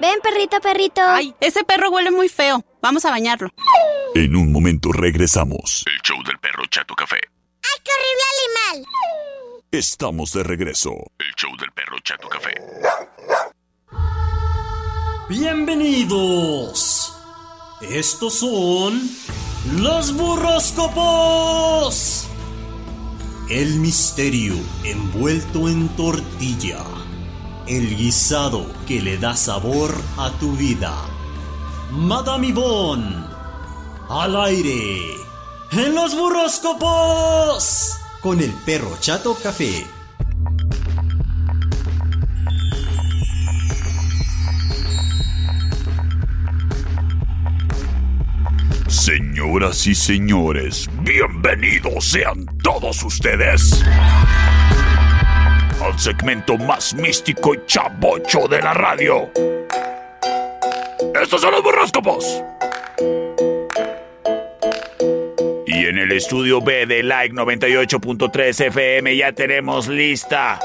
Ven, perrito, perrito. Ay, ese perro huele muy feo. Vamos a bañarlo. En un momento regresamos. El show del perro Chato Café. ¡Ay, qué horrible animal! Estamos de regreso. El show del perro Chato Café. Bienvenidos. Estos son los burroscopos. El misterio envuelto en tortilla. El guisado que le da sabor a tu vida. Madame Yvonne. Al aire. En los burroscopos. Con el perro chato café. Señoras y señores, bienvenidos sean todos ustedes al segmento más místico y chabocho de la radio. Estos son los burroscopos. Y en el estudio B de Like 98.3 FM ya tenemos lista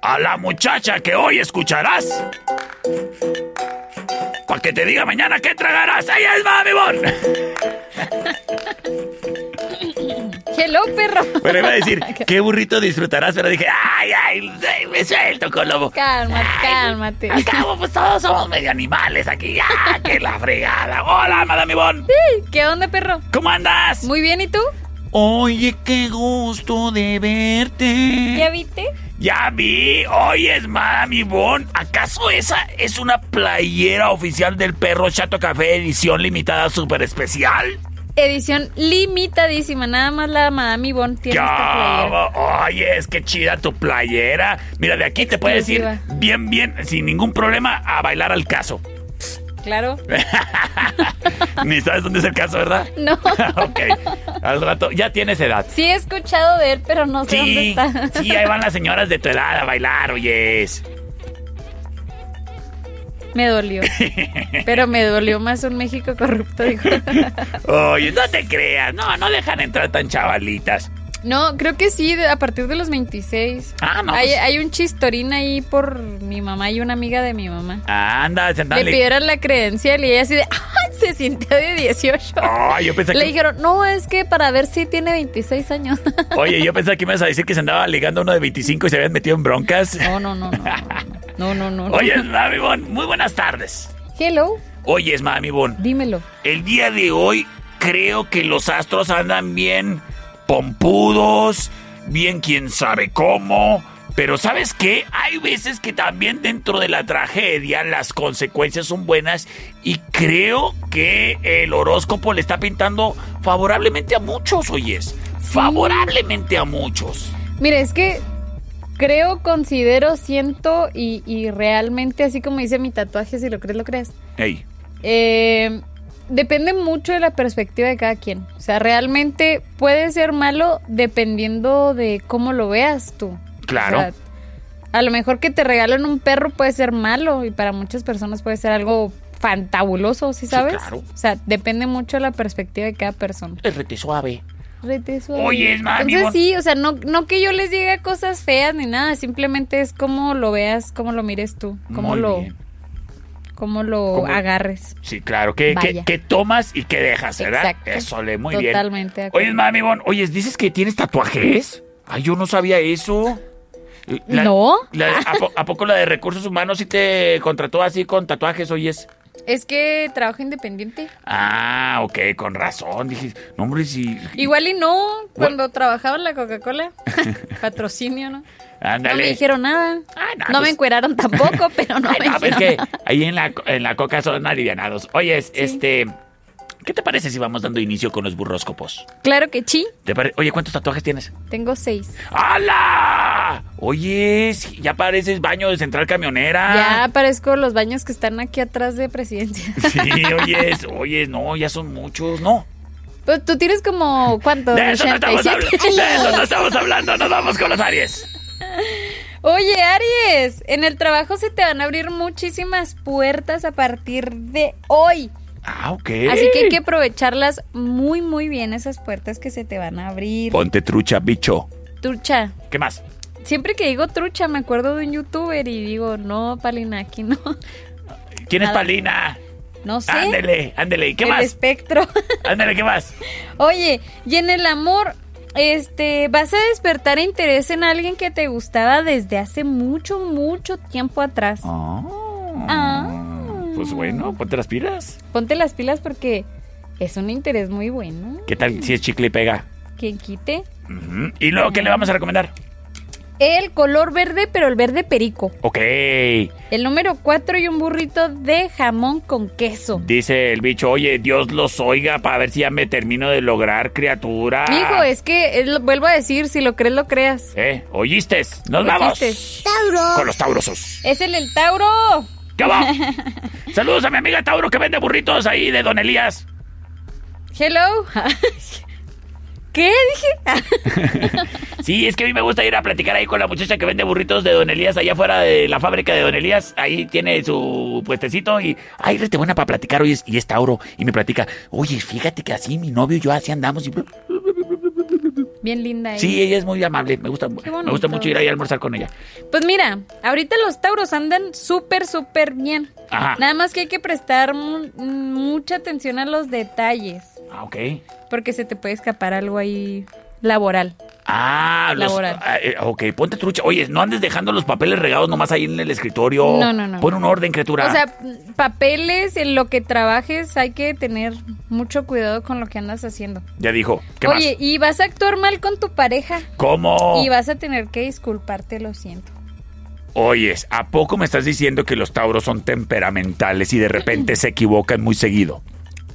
a la muchacha que hoy escucharás. Para que te diga mañana qué tragarás. ¡Ahí es Mami! Hello, perro. Bueno, iba a decir, ¿qué burrito disfrutarás? Pero dije, ¡ay, ay! ay, Me suelto con lobo. Cálmate, cálmate. Al cabo, pues todos somos medio animales aquí. ¡Ya, que la fregada! ¡Hola, Madame Bon! Sí, ¿Qué onda, perro? ¿Cómo andas? Muy bien, ¿y tú? Oye, qué gusto de verte. ¿Ya viste? Ya vi, hoy es Madame Bon. ¿Acaso esa es una playera oficial del perro Chato Café edición limitada super especial? Edición limitadísima. Nada más la Madame Yvonne tiene esta playera. Oye, es que chida tu playera. Mira, de aquí te puedes ir bien, bien, sin ningún problema, a bailar al caso. Claro. Ni sabes dónde es el caso, ¿verdad? No. ok, al rato, ya tienes edad. Sí he escuchado de él, pero no sé Sí, dónde está. sí, ahí van las señoras de tu edad a bailar, oyes. Me dolió. Pero me dolió más un México corrupto, dijo. Oye, no te creas. No, no dejan entrar tan chavalitas. No, creo que sí, de- a partir de los 26. Ah, no, Hay, pues- hay un chistorín ahí por mi mamá y una amiga de mi mamá. Anda, se andan Le pidieron la credencial y ella así de, ¡ay! Se sintió de 18. Ay, yo pensé Le que- dijeron, no, es que para ver si tiene 26 años. Oye, yo pensaba que me ibas a decir que se andaba ligando a uno de 25 y se habían metido en broncas. No, no, no, no. No, no, no. no. Oye, Mami Bon, muy buenas tardes. Hello, Oye, Mami Bon, dímelo. el día de hoy creo que los astros andan bien pompudos, bien quién sabe cómo. Pero ¿sabes qué? Hay veces que también dentro de la tragedia las consecuencias son buenas y creo que el horóscopo le está pintando favorablemente a muchos, oyes. Favorablemente a muchos. Mire, es que creo, considero, siento y, y realmente, así como dice mi tatuaje, si lo crees, lo creas. Ey, Eh, depende mucho de la perspectiva de cada quien. O sea, realmente puede ser malo dependiendo de cómo lo veas tú. claro. O sea, a lo mejor que te regalen un perro puede ser malo y para muchas personas puede ser algo fantabuloso, ¿sí sabes? claro. O sea, depende mucho de la perspectiva de cada persona. es rete suave. Rete suave. Oye, mami, Entonces bon- sí, o sea, no, no que yo les diga cosas feas ni nada, simplemente es como lo veas, cómo lo mires tú, cómo Muy lo, bien. Cómo lo Cómo- agarres. Sí, claro. ¿Qué, qué, qué tomas y qué dejas, verdad? Exacto. Eso le muy bien. Totalmente de acuerdo. Oye, mami, bon, oye, ¿dices que tienes tatuajes? Ay, yo no sabía eso. La- ¿No? la- ¿a, po- a poco la de recursos humanos sí te contrató así con tatuajes, oyes? Es que trabajo independiente. Ah, ok, con razón. Dije, no, hombre, sí. Igual y no, cuando trabajaba en la Coca-Cola, patrocinio, ¿no? No me dijeron nada. no me pues- encueraron tampoco, pero no Ay, me no, pues dijeron que ahí en la, en la coca son alivianados. Oye, este. ¿Qué te parece si vamos dando inicio con los burróscopos? Claro que sí, ¿Te pare- Oye, ¿cuántos tatuajes tienes? tengo seis. ¡Hala! Oye, ya pareces baño de central camionera. Ya parezco los baños que están aquí atrás de presidencia. Sí, oyes, oyes, no, ya son muchos, no. Pues tú tienes como, ¿cuánto? De eso no estamos 87 hablando. De eso no estamos hablando, nos vamos con los Aries. Oye, Aries, en el trabajo se te van a abrir muchísimas puertas a partir de hoy. Ah, ok. Así que hay que aprovecharlas muy, muy bien, esas puertas que se te van a abrir. Ponte trucha, bicho. Trucha. ¿Qué más? Siempre que digo trucha, me acuerdo de un youtuber y digo, no, Palina, aquí no. ¿Quién es. Palina? No sé. Ándele, ándele. ¿Y qué el más? espectro. Ándele, ¿qué más? Oye, y en el amor, este, vas a despertar interés en alguien que te gustaba desde hace mucho, mucho tiempo atrás. Ah. Pues bueno, ponte las pilas. Ponte las pilas porque es un interés muy bueno. ¿Qué tal si es chicle y pega? Quien quite. ¿Y luego qué le vamos a recomendar? El color verde, pero el verde perico. Ok. El número 4 y un burrito de jamón con queso. Dice el bicho, oye, Dios los oiga para ver si ya me termino de lograr, criatura. Mijo, es que, es lo- vuelvo a decir, si lo crees, lo creas. ¿Eh? ¿Oíste? ¡Nos vamos! ¿Oíste? Con los taurosos. Es el el Tauro. ¿Qué va? Saludos a mi amiga Tauro que vende burritos ahí de Don Elías. Hello. ¿Qué dije? Sí, es que a mí me gusta ir a platicar ahí con la muchacha que vende burritos de Don Elías allá afuera de la fábrica de Don Elías. Ahí tiene su puestecito y, ay, rete buena para platicar hoy y es Tauro. Y me platica, oye, fíjate que así mi novio y yo así andamos. Y... Bien linda ella. Sí, ella es muy amable. Me gusta, me gusta mucho ir ahí a almorzar con ella. Pues mira, ahorita los tauros andan súper, súper bien. Ajá. Nada más que hay que prestar mu- mucha atención a los detalles. Ah, ok. Porque se te puede escapar algo ahí laboral. Ah, los, Laboral. ah, eh, ok, ponte trucha. Oye, no andes dejando los papeles regados nomás ahí en el escritorio. No, no, no. Pon un orden, criatura. O sea, papeles, en lo que trabajes, hay que tener mucho cuidado con lo que andas haciendo. ya dijo. ¿Qué Oye, y vas a actuar mal con tu pareja. ¿Cómo? Y vas a tener que disculparte, lo siento. Oyes, ¿a poco me estás diciendo que los tauros son temperamentales y de repente se equivocan muy seguido?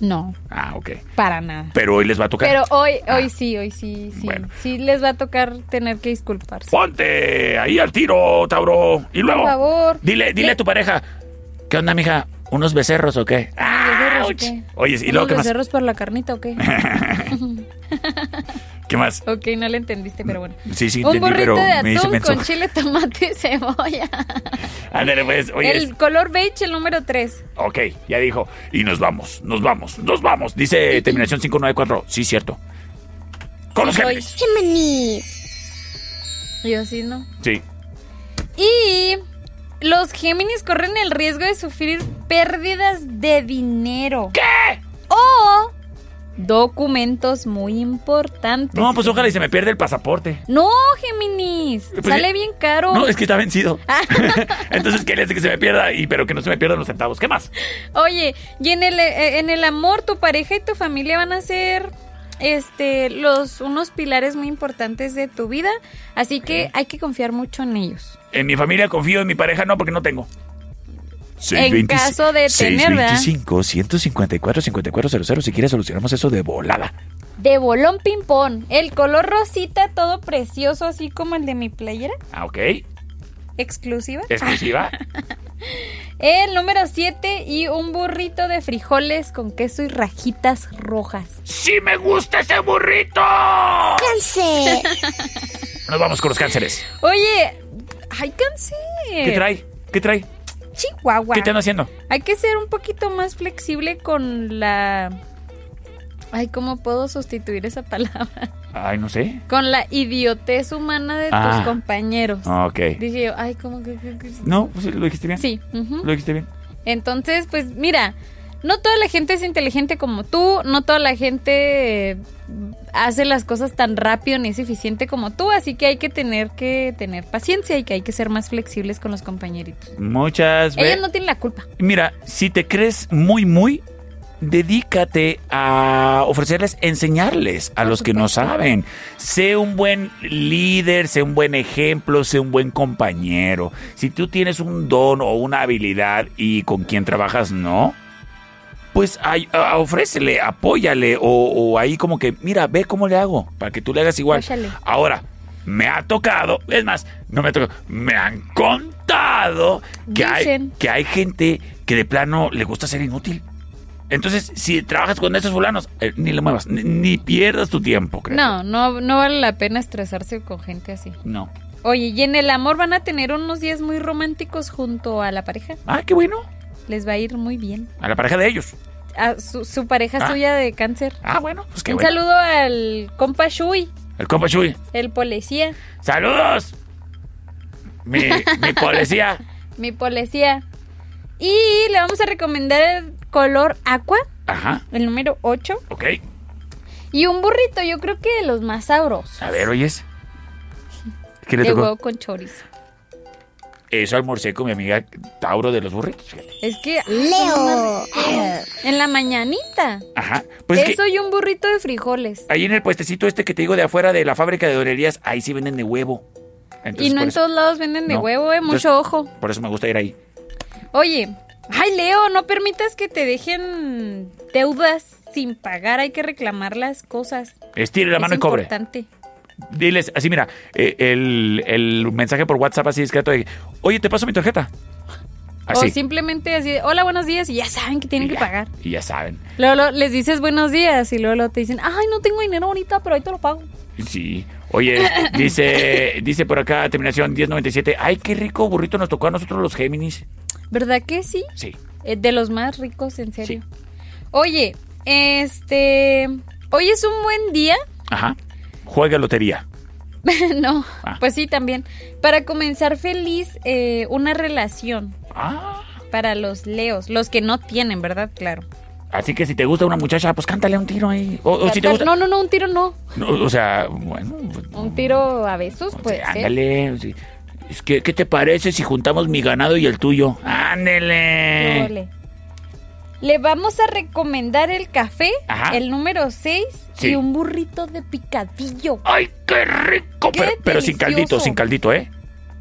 No, Ah, ok. para nada. Pero hoy les va a tocar. Pero hoy, hoy sí, hoy sí, sí. Bueno. Sí les va a tocar tener que disculparse. Ponte ahí al tiro, Tauro. Y luego. Por favor. Dile, dile a tu pareja. ¿Qué onda, mija? ¿Unos becerros o qué? ¿Becerros o Ouch. qué? Oye, ¿y luego ¿Unos qué más? becerros por la carnita o qué? ¿Qué más? Ok, no le entendiste, pero bueno. Sí, sí, Un entendí, burrito pero de me hice atún menso. con chile, tomate y cebolla. Ándale, pues, oye. el color beige, el número 3. Ok, ya dijo. Y nos vamos, nos vamos, nos vamos. Dice terminación 594. Sí, cierto. Con los Géminis. Géminis. Yo sí, ¿no? Sí. Y los Géminis corren el riesgo de sufrir pérdidas de dinero. ¿Qué? O documentos muy importantes. No, pues ojalá y se me pierde el pasaporte. No, Géminis. Pues sale ya- bien caro. No, es que está vencido. Entonces quería decir que se me pierda, y, pero que no se me pierdan los centavos. ¿Qué más? Oye, y en el, eh, en el amor, tu pareja y tu familia van a ser este los unos pilares muy importantes de tu vida, así que hay que confiar mucho en ellos. En mi familia confío, en mi pareja no, porque no tengo. En caso de tener, ¿verdad? 625 154 5400 Si quieres solucionamos eso de volada. De bolón ping pong, el color rosita todo precioso así como el de mi playera, Ah, ok. exclusiva. Exclusiva. El número 7 y un burrito de frijoles con queso y rajitas rojas. ¡Sí me gusta ese burrito! Cáncer. Nos vamos con los cánceres. Oye, ay, cáncer. ¿Qué trae? ¿Qué trae? Chihuahua. ¿Qué ando haciendo? Hay que ser un poquito más flexible con la... Ay, ¿cómo puedo sustituir esa palabra? Ay, no sé. Con la idiotez humana de Ah. tus compañeros. Ok. Dije yo, ay, ¿cómo que...? No, pues lo dijiste bien. Sí. Lo dijiste bien. Entonces, pues mira, no toda la gente es inteligente como tú, no toda la gente eh, hace las cosas tan rápido ni es eficiente como tú, así que hay que tener que tener paciencia y que hay que ser más flexibles con los compañeritos. Muchas veces. Ellos no tienen la culpa. Mira, si te crees muy, muy, dedícate a ofrecerles, enseñarles a los que no saben. Sé un buen líder, sé un buen ejemplo, sé un buen compañero. Si tú tienes un don o una habilidad y con quien trabajas no, pues ay, a- ofrécele, apóyale o, o ahí como que, mira, ve cómo le hago para que tú le hagas igual. Ahora, me ha tocado, es más, no me ha tocado, me han contado que hay, que hay gente que de plano le gusta ser inútil. Entonces, si trabajas con esos fulanos, eh, ni le muevas, ni, ni pierdas tu tiempo, creo. No, no, no vale la pena estresarse con gente así. No. Oye, y en el amor van a tener unos días muy románticos junto a la pareja. Ah, qué bueno. Les va a ir muy bien. A la pareja de ellos. A su, su pareja Ah. suya de cáncer. Ah, bueno, pues qué Un bueno. saludo al compa Shui, El compa Chuy. el policía. ¡Saludos! Mi, mi policía. Mi policía. Y le vamos a recomendar el color aqua, Ajá, el número 8. ok. Y un burrito, yo creo que de los más sabrosos. A ver, oyes. ¿Qué le de tocó? huevo con chorizo. Eso almorcé con mi amiga Tauro de los burritos. Es que... Leo. En la mañanita. Ajá. Pues es que Eso y un burrito de frijoles. ahí en el puestecito este que te digo de afuera de la fábrica de dorerías, ahí sí venden de huevo. Entonces, y no en eso- todos lados venden de No. huevo, eh. Mucho Entonces, ojo. Por eso me gusta ir ahí. Oye, ay Leo, no permitas que te dejen deudas sin pagar. Hay que reclamar las cosas. Estire la Es mano y cobre. Diles, así mira, eh, el, el mensaje por WhatsApp así discreto de, oye, te paso mi tarjeta. Así. O simplemente así, hola, buenos días, y ya saben que tienen que pagar. Y ya saben. Luego, luego les dices buenos días y luego, luego te dicen, ay, no tengo dinero ahorita, pero ahí te lo pago. Sí. Oye, dice, dice por acá, terminación 1097. Ay, qué rico burrito nos tocó a nosotros los Géminis. ¿Verdad que sí? Sí. Eh, de los más ricos, en serio. Oye, este, hoy es un buen día. Ajá. Juega lotería. no, Ah. pues sí, también. Para comenzar feliz eh, una relación. Ah. Para los leos, los que no tienen, ¿verdad? Claro. Así que si te gusta una muchacha, pues cántale un tiro ahí. O, o si te gusta. No, no, no, un tiro no. No, o sea, bueno, pues, Un tiro a besos, puede ser. ándale. sí. Es que, ¿qué te parece si juntamos mi ganado y el tuyo? Ándele. Le vamos a recomendar el café, Ajá. el número 6 Sí. y un burrito de picadillo. ¡Ay, qué rico! Qué pero, pero sin caldito, sin caldito, ¿eh?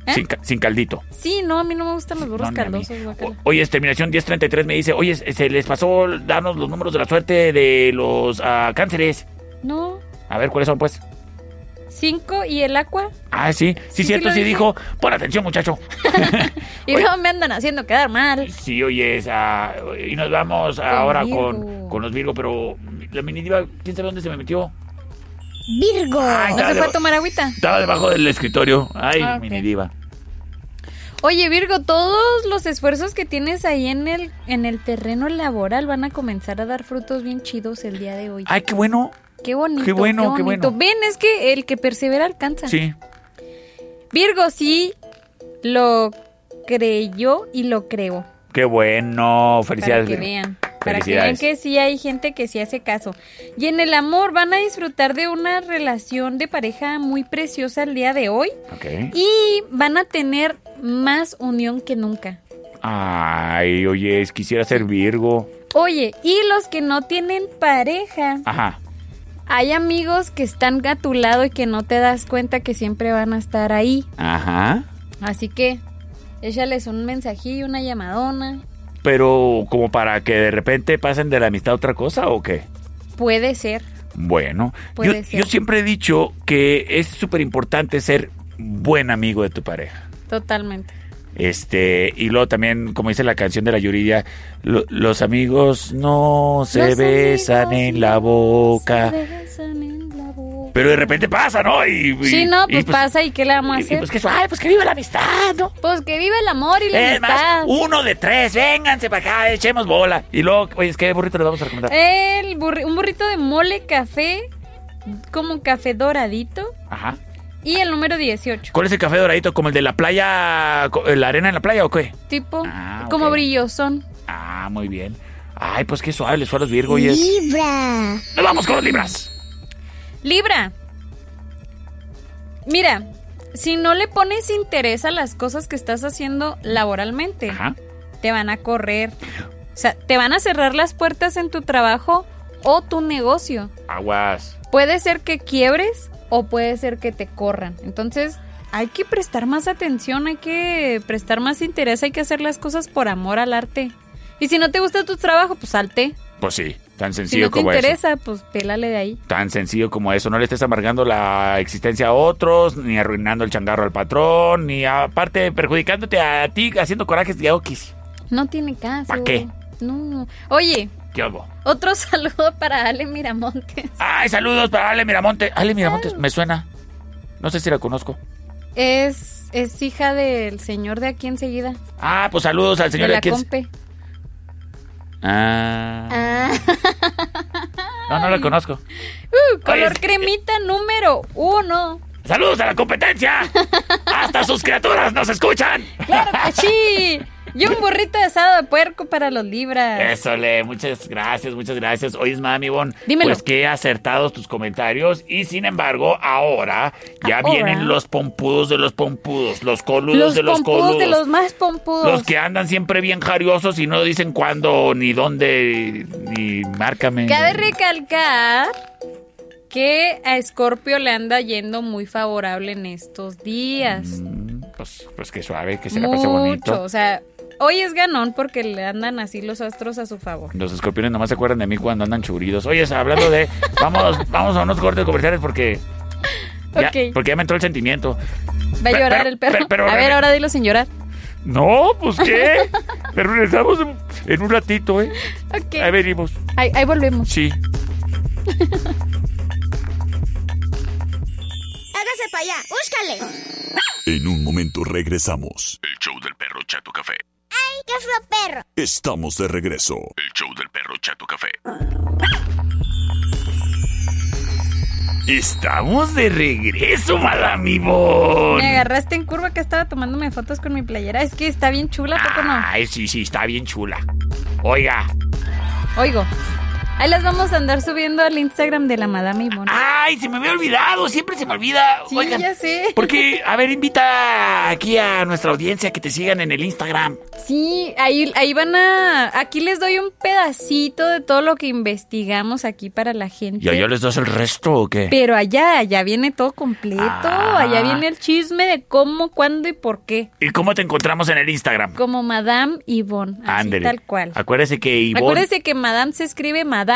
¿Eh? Sin, ca- sin caldito. Sí, no, a mí no me gustan los burros no, caldosos. Oye, terminación 1033 me dice, oye, se les pasó darnos los números de la suerte de los ah, cánceres. No, A ver, ¿cuáles son, pues? 5 y el agua. Ah, sí, sí, Sí, cierto, sí dijo. Pon atención, muchacho. Y luego me andan haciendo quedar mal. Sí, oye, esa- y nos vamos ahora Virgo. con, con los Virgo, pero la mini diva, ¿quién sabe dónde se me metió? Virgo. Ay, ¿No estaba se fue a tomar agüita? Estaba debajo del escritorio. Ay, Ah, ok. mini diva. Oye, Virgo, todos los esfuerzos que tienes ahí en el, en el terreno laboral van a comenzar a dar frutos bien chidos el día de hoy. Ay, qué bueno. Qué bonito. Qué bueno, qué bonito. bueno. Ven, es que el que persevera alcanza. Sí. Virgo sí lo creyó y lo creó. Qué bueno. Felicidades. Para que vean. Para que vean que sí hay gente que sí hace caso. Y en el amor van a disfrutar de una relación de pareja muy preciosa el día de hoy. Ok. Y van a tener más unión que nunca. Ay, oye, es- quisiera ser Virgo. Oye, y los que no tienen pareja, Ajá. Hay amigos que están a tu lado y que no te das cuenta que siempre van a estar ahí. Ajá. Así que échales un mensajillo, una llamadona. Pero como para que de repente pasen de la amistad a otra cosa o qué? Puede ser. Bueno, Puede yo, ser. yo siempre he dicho que es súper importante ser buen amigo de tu pareja. Totalmente. Este, y luego también, como dice la canción de la Yuridia, lo- los amigos no se Los besan en la boca. Se besan en la boca. Pero de repente pasa, ¿no? Y, y- Sí, no, y pues, pasa y qué le vamos a y hacer. pues que ay, pues que viva la amistad, ¿no? Pues que viva el amor y la Es más, uno de tres, vénganse para acá, echemos bola. Y luego, oye, ¿qué burrito les vamos a recomendar? El burri- un burrito de mole café, como café doradito. Ajá. Y el número 18. ¿Cuál es el café doradito? ¿Como el de la playa, co- la arena en la playa o qué? Tipo, Ah, como brillosón. Ah, muy bien. Ay, pues qué suave les fue a los Virgo y es... Libra. ¡Nos vamos con los Libras! Libra. Mira, si no le pones interés a las cosas que estás haciendo laboralmente, Ajá. te van a correr. O sea, te van a cerrar las puertas en tu trabajo o tu negocio. Aguas. Puede ser que quiebres o puede ser que te corran. Entonces, hay que prestar más atención, hay que prestar más interés, hay que hacer las cosas por amor al arte. Y si no te gusta tu trabajo, pues salte. Pues sí, tan Si sencillo no te como eso. interesa, pues pélale de ahí. Tan sencillo como eso. No le estés amargando la existencia a otros, ni arruinando el changarro al patrón, ni aparte perjudicándote a ti haciendo corajes de okis. No tiene caso. ¿Pa' qué? No. Oye, ¿Qué hago? Otro saludo para Ale Miramontes. Ay, saludos para Ale Miramonte. Ale Miramontes, me suena. No sé si la conozco. Es, es hija del señor de aquí enseguida. Ah, pues saludos al señor de de aquí. compe. Ah. Ah. No, no la conozco. Uh, color Oye, cremita número uno. ¡Saludos a la competencia! ¡Hasta sus criaturas nos escuchan! ¡Claro que sí! Y un burrito de asado de puerco para los libras. Eso, Le, muchas gracias, muchas gracias. Oye, mami, Bon, Dímelo. pues qué acertados tus comentarios. Y sin embargo, ahora ya Ahora. vienen los pompudos de los pompudos, los coludos Los de los pompudos coludos. de los más pompudos. Los que andan siempre bien jariosos y no dicen cuándo, ni dónde, ni márcame. Cabe recalcar que a Scorpio le anda yendo muy favorable en estos días. Pues, pues qué suave, que se la pase Mucho. bonito. O sea, hoy es ganón porque le andan así los astros a su favor. Los escorpiones nomás se acuerdan de mí cuando andan churidos. Oye, hablando de. vamos, vamos a unos cortes comerciales porque. Ya. Porque ya me entró el sentimiento. Va a llorar pero- el perro. pero a ver, ahora dilo sin llorar. No, pues qué. Pero regresamos en, en un ratito, ¿eh? Ahí venimos. Ahí, ahí volvemos. Sí. Hágase para allá, búscale. En un momento regresamos. El show del perro Chato Café. ¡Ay, qué fue perro! Estamos de regreso. El show del perro Chato Café. Estamos de regreso, Madame Ivonne. Me agarraste en curva que estaba tomándome fotos con mi playera. Es que está bien chula, ¿a ¿poco no? Ay, sí, sí, está bien chula. Oiga. Oigo. Ahí las vamos a andar subiendo al Instagram de la Madame Ivonne. Ay, se me había olvidado. Siempre se me olvida. Sí, Oigan, ya sé. Porque, a ver, invita aquí a nuestra audiencia que te sigan en el Instagram. Sí, ahí, ahí van a... Aquí les doy un pedacito de todo lo que investigamos aquí para la gente. ¿Y allá les das el resto o qué? Pero allá, allá viene todo completo. Ah. Allá viene el chisme de cómo, cuándo y por qué. ¿Y cómo te encontramos en el Instagram? Como Madame Yvonne. Así tal cual. Acuérdese que Ivonne... Acuérdese que Madame se escribe Madame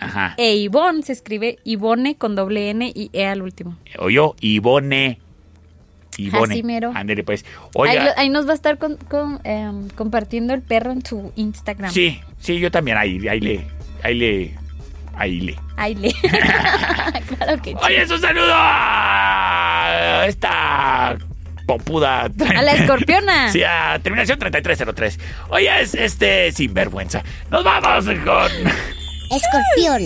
Ajá. e Yvonne se escribe Ivone con doble N y E al último. O yo, Ivone. Ivone. Así mero. Ándele, pues. Ahí, Oiga. lo- ahí nos va a estar con- con, em, compartiendo el perro en su Instagram. Sí, sí, yo también. Ahí, ahí le... Ahí le... Ahí le... Le. claro que sí. Oye, es un saludo a esta popuda. A la escorpiona. Sí, a terminación 3303. Oye, es este sinvergüenza. Nos vamos con. Escorpión.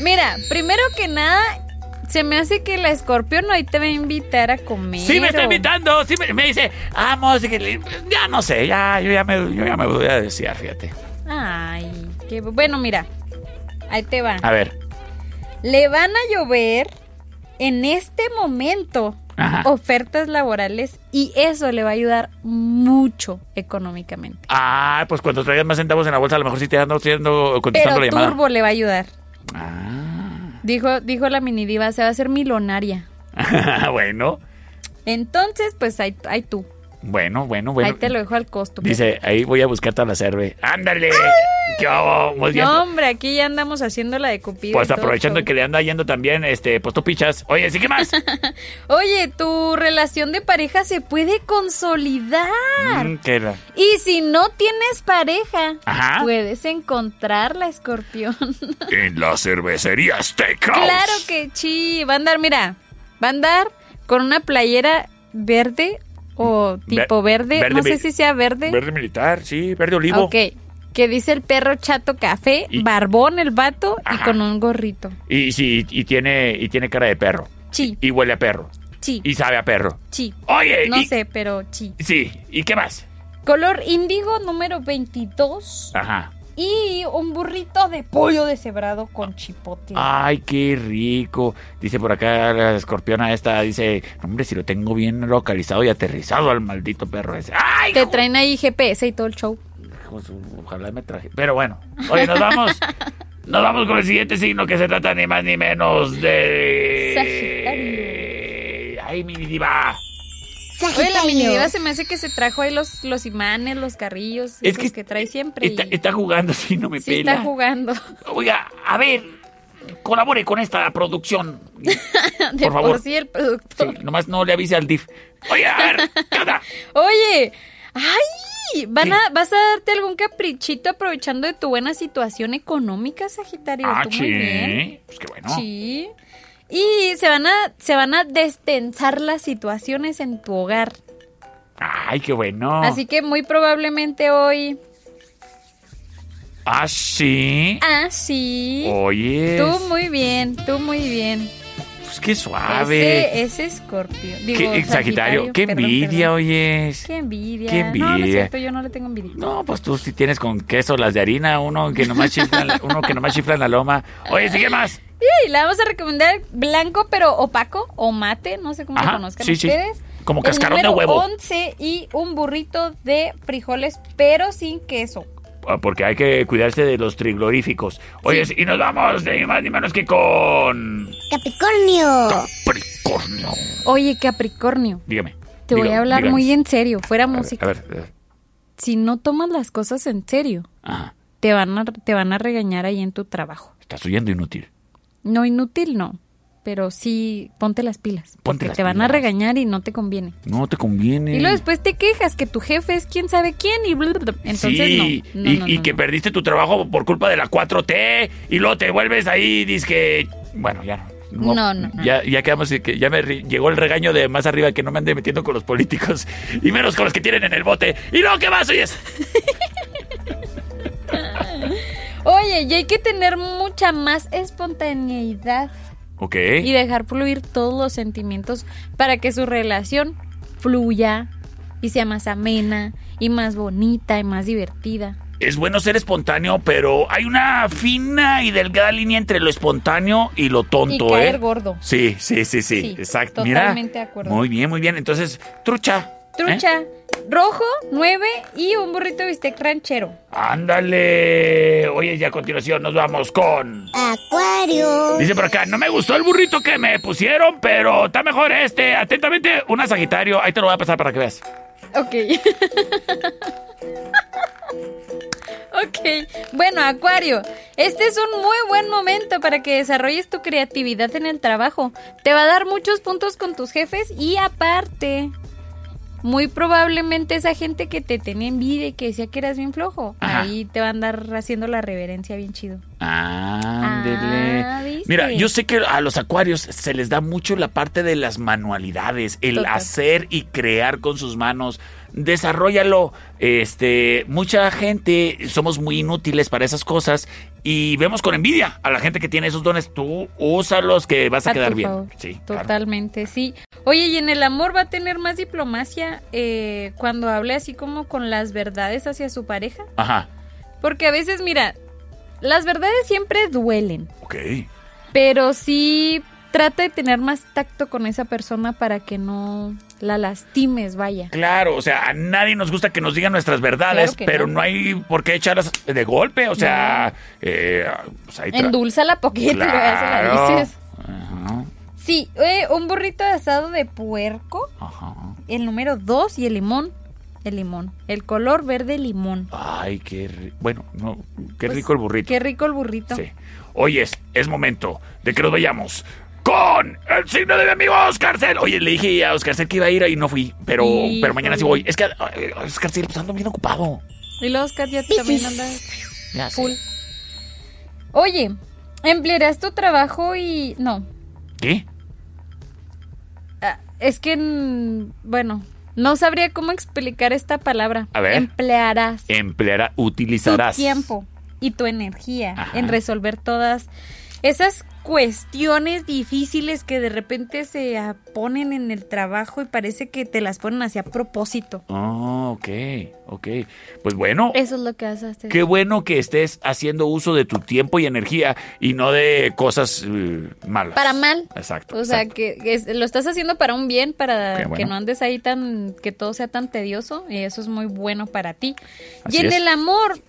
Mira, primero que nada, se me hace que la escorpión hoy te va a invitar a comer. Sí, me está o- invitando. Sí, me, me dice, vamos. le- Ya no sé, ya, yo ya me, yo ya me voy a desear, fíjate. Ay, qué bu- bueno, mira. Ahí te va. A ver. Le van a llover en este momento Ajá. ofertas laborales y eso le va a ayudar mucho económicamente. Ah, pues cuando traigas más centavos en la bolsa, a lo mejor sí te ando haciendo, contestando Pero la llamada. Turbo le va a ayudar. Ah. Dijo, dijo la mini diva, se va a hacer milonaria. bueno, Entonces, pues ahí, ahí tú. Bueno, bueno, bueno. ahí te lo dejo al costo. Dice, ahí voy a buscar toda la cerve. ¡Ándale! Bien. No, hombre, aquí ya andamos haciendo la de Cupido. Pues aprovechando que le anda yendo también, este, pues tú pichas. Oye, ¿sí qué más? Oye, tu relación de pareja se puede consolidar. Mm, ¿qué era? Y si no tienes pareja, Ajá. puedes encontrar la escorpión. En la cervecería Steakhouse. claro que sí. Va a andar, mira, va a andar con una playera verde o tipo Ve- verde. verde no sé si sea verde. Verde militar, sí, verde olivo. Ok. Que dice el perro chato café, barbón el vato y con un gorrito. Y sí, y tiene, y tiene cara de perro. Sí. Y huele a perro. Sí. Y sabe a perro. Sí. Oye, No y- sé, pero sí. Sí, ¿y qué más? Color índigo número 22. Ajá. Y un burrito de pollo deshebrado con chipotle. Ay, qué rico. Dice por acá la escorpiona esta, dice, hombre, si lo tengo bien localizado y aterrizado al maldito perro ese. ¡Ay! Te traen ahí GPS y todo el show. Ojalá me traje. Pero bueno, oye, nos vamos. Nos vamos con el siguiente signo que se trata ni más ni menos de... Sagitario. Ay, mi diva. Oye, la mini diva se me hace que se trajo ahí los, los imanes, los carrillos, Es esos que, que trae siempre. Está, y está jugando, sí, no me sí pela. está jugando. Oiga, a ver, colabore con esta producción. De Por favor. sí el productor. Sí, nomás no le avise al DIF. Oye, a ver, ¿qué onda? Oye, ay, van a, vas a darte algún caprichito aprovechando de tu buena situación económica, Sagitario. Ah, Tú muy bien. sí. Pues qué bueno. Sí. Y se van a, se van a destensar las situaciones en tu hogar. Ay, qué bueno. Así que muy probablemente hoy. Ah, sí. Ah, sí. Oye. Tú muy bien, tú muy bien. Pues qué suave. Ese, ese escorpio. Digo, eh, Sagitario, qué perdón, envidia, perdón. oyes. Qué envidia. Qué No, no es envidia. cierto, yo no le tengo envidia. No, pues tú sí tienes con queso las de harina, uno que nomás chifla, uno que nomás chifla en la loma. Oye, ¿sí qué más? Y la vamos a recomendar blanco pero opaco o mate, no sé cómo Ajá, lo conozcan sí, sí. ustedes. Como El cascarón de huevo. 11 y un burrito de frijoles pero sin queso. Ah, Porque hay que cuidarse de los trigloríficos. Oye, y nos vamos de ni más ni menos que con... Capricornio. Capricornio. Oye, Capricornio, Dígame. te voy a hablar dígame. muy en serio, fuera A ver, música. A ver, a ver. Si no tomas las cosas en serio, Ajá. te van a, te van a regañar ahí en tu trabajo. Estás oyendo inútil. No inútil, no. Pero sí, ponte las pilas. Ponte porque las te van a regañar y no te conviene. No te conviene. Y luego después te quejas que tu jefe es quién sabe quién y bla, bla, bla. entonces sí, no. no, y, no, y no, que no. perdiste tu trabajo por culpa de la 4T y luego te vuelves ahí y dices que... Bueno, ya no. No, no, no. Ya, ya quedamos, que ya me llegó el regaño de más arriba que no me ande metiendo con los políticos y menos con los que tienen en el bote. Y luego, ¿qué más oyes? Oye, y hay que tener mucha más espontaneidad Ok. y dejar fluir todos los sentimientos para que su relación fluya y sea más amena y más bonita y más divertida. Es bueno ser espontáneo, pero hay una fina y delgada línea entre lo espontáneo y lo tonto, y caer ¿eh? gordo. Sí, sí, sí, sí, Sí, exacto. totalmente Mira, de acuerdo. Muy bien, muy bien. Entonces, trucha. ¿eh? Rojo, 9 y un burrito de bistec ranchero. Ándale. Oye, y a continuación nos vamos con... Acuario. Dice por acá, no me gustó el burrito que me pusieron, pero está mejor este. Atentamente, una Sagitario. Ahí te lo voy a pasar para que veas. Ok. ok. Bueno, Acuario, este es un muy buen momento para que desarrolles tu creatividad en el trabajo. Te va a dar muchos puntos con tus jefes y aparte muy probablemente esa gente que te tenía envidia y que decía que eras bien flojo, Ajá. ahí te va a andar haciendo la reverencia bien chido. Ándele. Ah. Mira, yo sé que a los acuarios se les da mucho la parte de las manualidades, el Total. hacer y crear con sus manos. Desarrollalo. Este, mucha gente somos muy inútiles para esas cosas y vemos con envidia a la gente que tiene esos dones. Tú úsalos que vas a, A quedar bien. Sí, claro. Totalmente, sí. Oye, y en el amor va a tener más diplomacia eh, cuando hable así como con las verdades hacia su pareja. Ajá. Porque a veces, mira, las verdades siempre duelen, Ok. pero sí trata de tener más tacto con esa persona para que no la lastimes, vaya. Claro, o sea, a nadie nos gusta que nos digan nuestras verdades, Claro pero no. no. hay por qué echarlas de golpe, o sea, eh, pues ahí tra- Endulzala poquito y luego ya se la dices. Sí, eh, un burrito de asado de puerco, el número dos y el limón. El limón, el color verde limón. Ay, qué bueno, no, qué Pues, rico el burrito. Qué rico el burrito. Sí. Oye, es, es momento de que nos vayamos con el signo de mi amigo Oscar Cel. Oye, le dije a Oscar Cel que iba a ir y no fui, pero, pero mañana sí voy. Es que eh, Oscar Cel pues ando bien ocupado. Y luego Oscar ya también anda Ya sé. full. Oye, emplearás tu trabajo y... No, ¿Qué? ah, es que... mm, Bueno, no sabría cómo explicar esta palabra. A ver. Emplearás Empleará, tu utilizarás. tiempo y tu energía Ajá. en resolver todas esas cuestiones difíciles que de repente se ah, ponen en el trabajo y parece que te las ponen hacia propósito. Oh, ok, ok. Pues bueno, Eso es lo que haces. qué bueno que estés haciendo uso de tu tiempo y energía y no de cosas eh, malas. Para mal. Exacto. O sea, exacto. que, lo estás haciendo para un bien, para bueno. que no andes ahí tan, que todo sea tan tedioso, y eso es muy bueno para ti. Así y en es. el amor,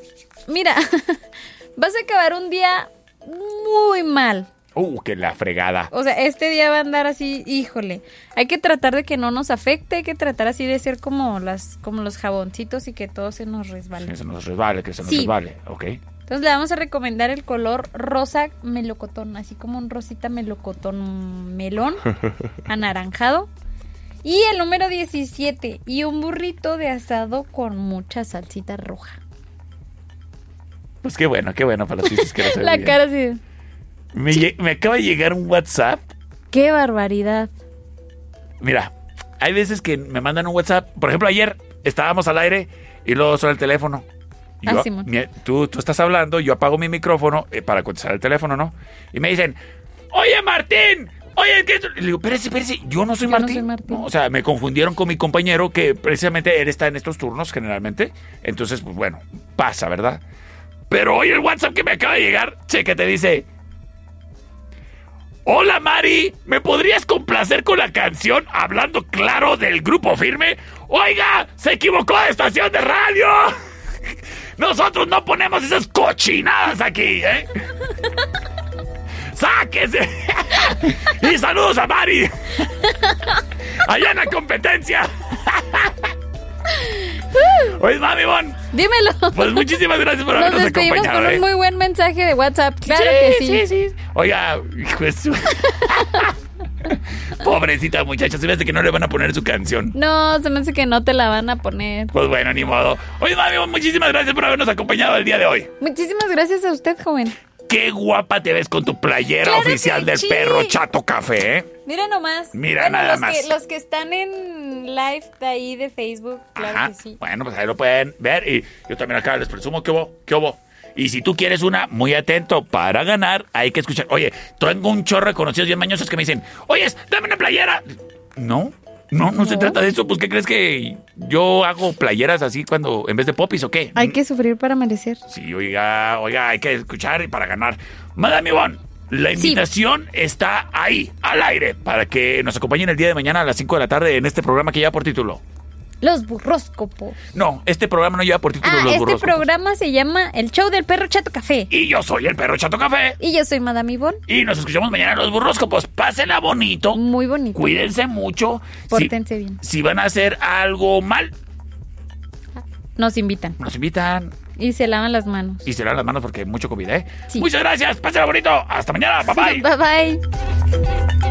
mira, vas a acabar un día muy mal. Uh, que la fregada. O sea, este día va a andar así, híjole. Hay que tratar de que no nos afecte, hay que tratar así de ser como las, como los jaboncitos y que todo se nos resbale. Que se nos resbale, que se nos Sí. resbale. Ok. Entonces le vamos a recomendar el color rosa melocotón, así como un rosita melocotón melón, anaranjado. Y el número 17, y un burrito de asado con mucha salsita roja. Pues qué bueno, qué bueno para los chistes que La cara así. Me, acaba de llegar un WhatsApp. ¡Qué barbaridad! Mira, hay veces que me mandan un WhatsApp. Por ejemplo, ayer estábamos al aire y luego suena el teléfono. Ah, yo- mi- tú, tú estás hablando, yo apago mi micrófono eh, para contestar el teléfono, ¿no? Y me dicen, oye Martín, oye, ¿qué? es-?" Y le digo, espérese, espérese, yo no soy Yo no Martín. soy Martín. No, o sea, me confundieron con mi compañero que precisamente él está en estos turnos generalmente. Entonces, pues bueno, pasa, ¿verdad? Pero hoy el WhatsApp que me acaba de llegar, cheque, te dice, Hola Mari, ¿me podrías complacer con la canción Hablando Claro del Grupo Firme? Oiga, se equivocó de estación de radio. Nosotros no ponemos esas cochinadas aquí, ¿eh? ¡Sáquese! y saludos a Mari. Allá en la competencia. Oye, mami, Bon, Dímelo. pues muchísimas gracias por Nos habernos despedimos acompañado. con ¿eh? un muy buen mensaje de WhatsApp. Claro Sí, que sí. sí, sí. Oiga, hijo de su- Pobrecita muchacha, se me hace que no le van a poner su canción. No, se me hace que no te la van a poner. Pues bueno, ni modo. Oye, mami, muchísimas gracias por habernos acompañado el día de hoy. Muchísimas gracias a usted, joven. Qué guapa te ves con tu playera Claro oficial del sí. perro Chato Café, ¿eh? Mira nomás. Mira Bueno, nada los más. Que, los que están en live de ahí de Facebook, claro Ajá. que sí. Bueno, pues ahí lo pueden ver y yo también acá les presumo que hubo, que hubo. Y si tú quieres una, muy atento, para ganar hay que escuchar. Oye, tengo un chorro de conocidos bien mañosos que me dicen, oye, dame una playera. No, no, no, se trata de eso. Pues, ¿qué crees que yo hago playeras así cuando, en vez de popis o qué? Hay que sufrir para merecer. Sí, oiga, oiga, hay que escuchar y para ganar. Madame Ivonne, la invitación está ahí, al aire, para que nos acompañen el día de mañana a las 5 de la tarde en este programa que lleva por título. Los burróscopos. No, este programa no lleva por título Ah, Los este Burros. programa se llama El Show del Perro Chato Café. Y yo soy el perro Chato Café. Y yo soy Madame Ivonne. Y nos escuchamos mañana en Los Burróscopos. Pásenla bonito. Muy bonito. Cuídense mucho. Pórtense bien. Si, si van a hacer algo mal, Nos invitan. nos invitan Y se lavan las manos. y se lavan las manos porque hay mucho COVID, ¿eh? Sí. Muchas gracias. Pásenla bonito. Hasta mañana. Bye bye. Bye bye.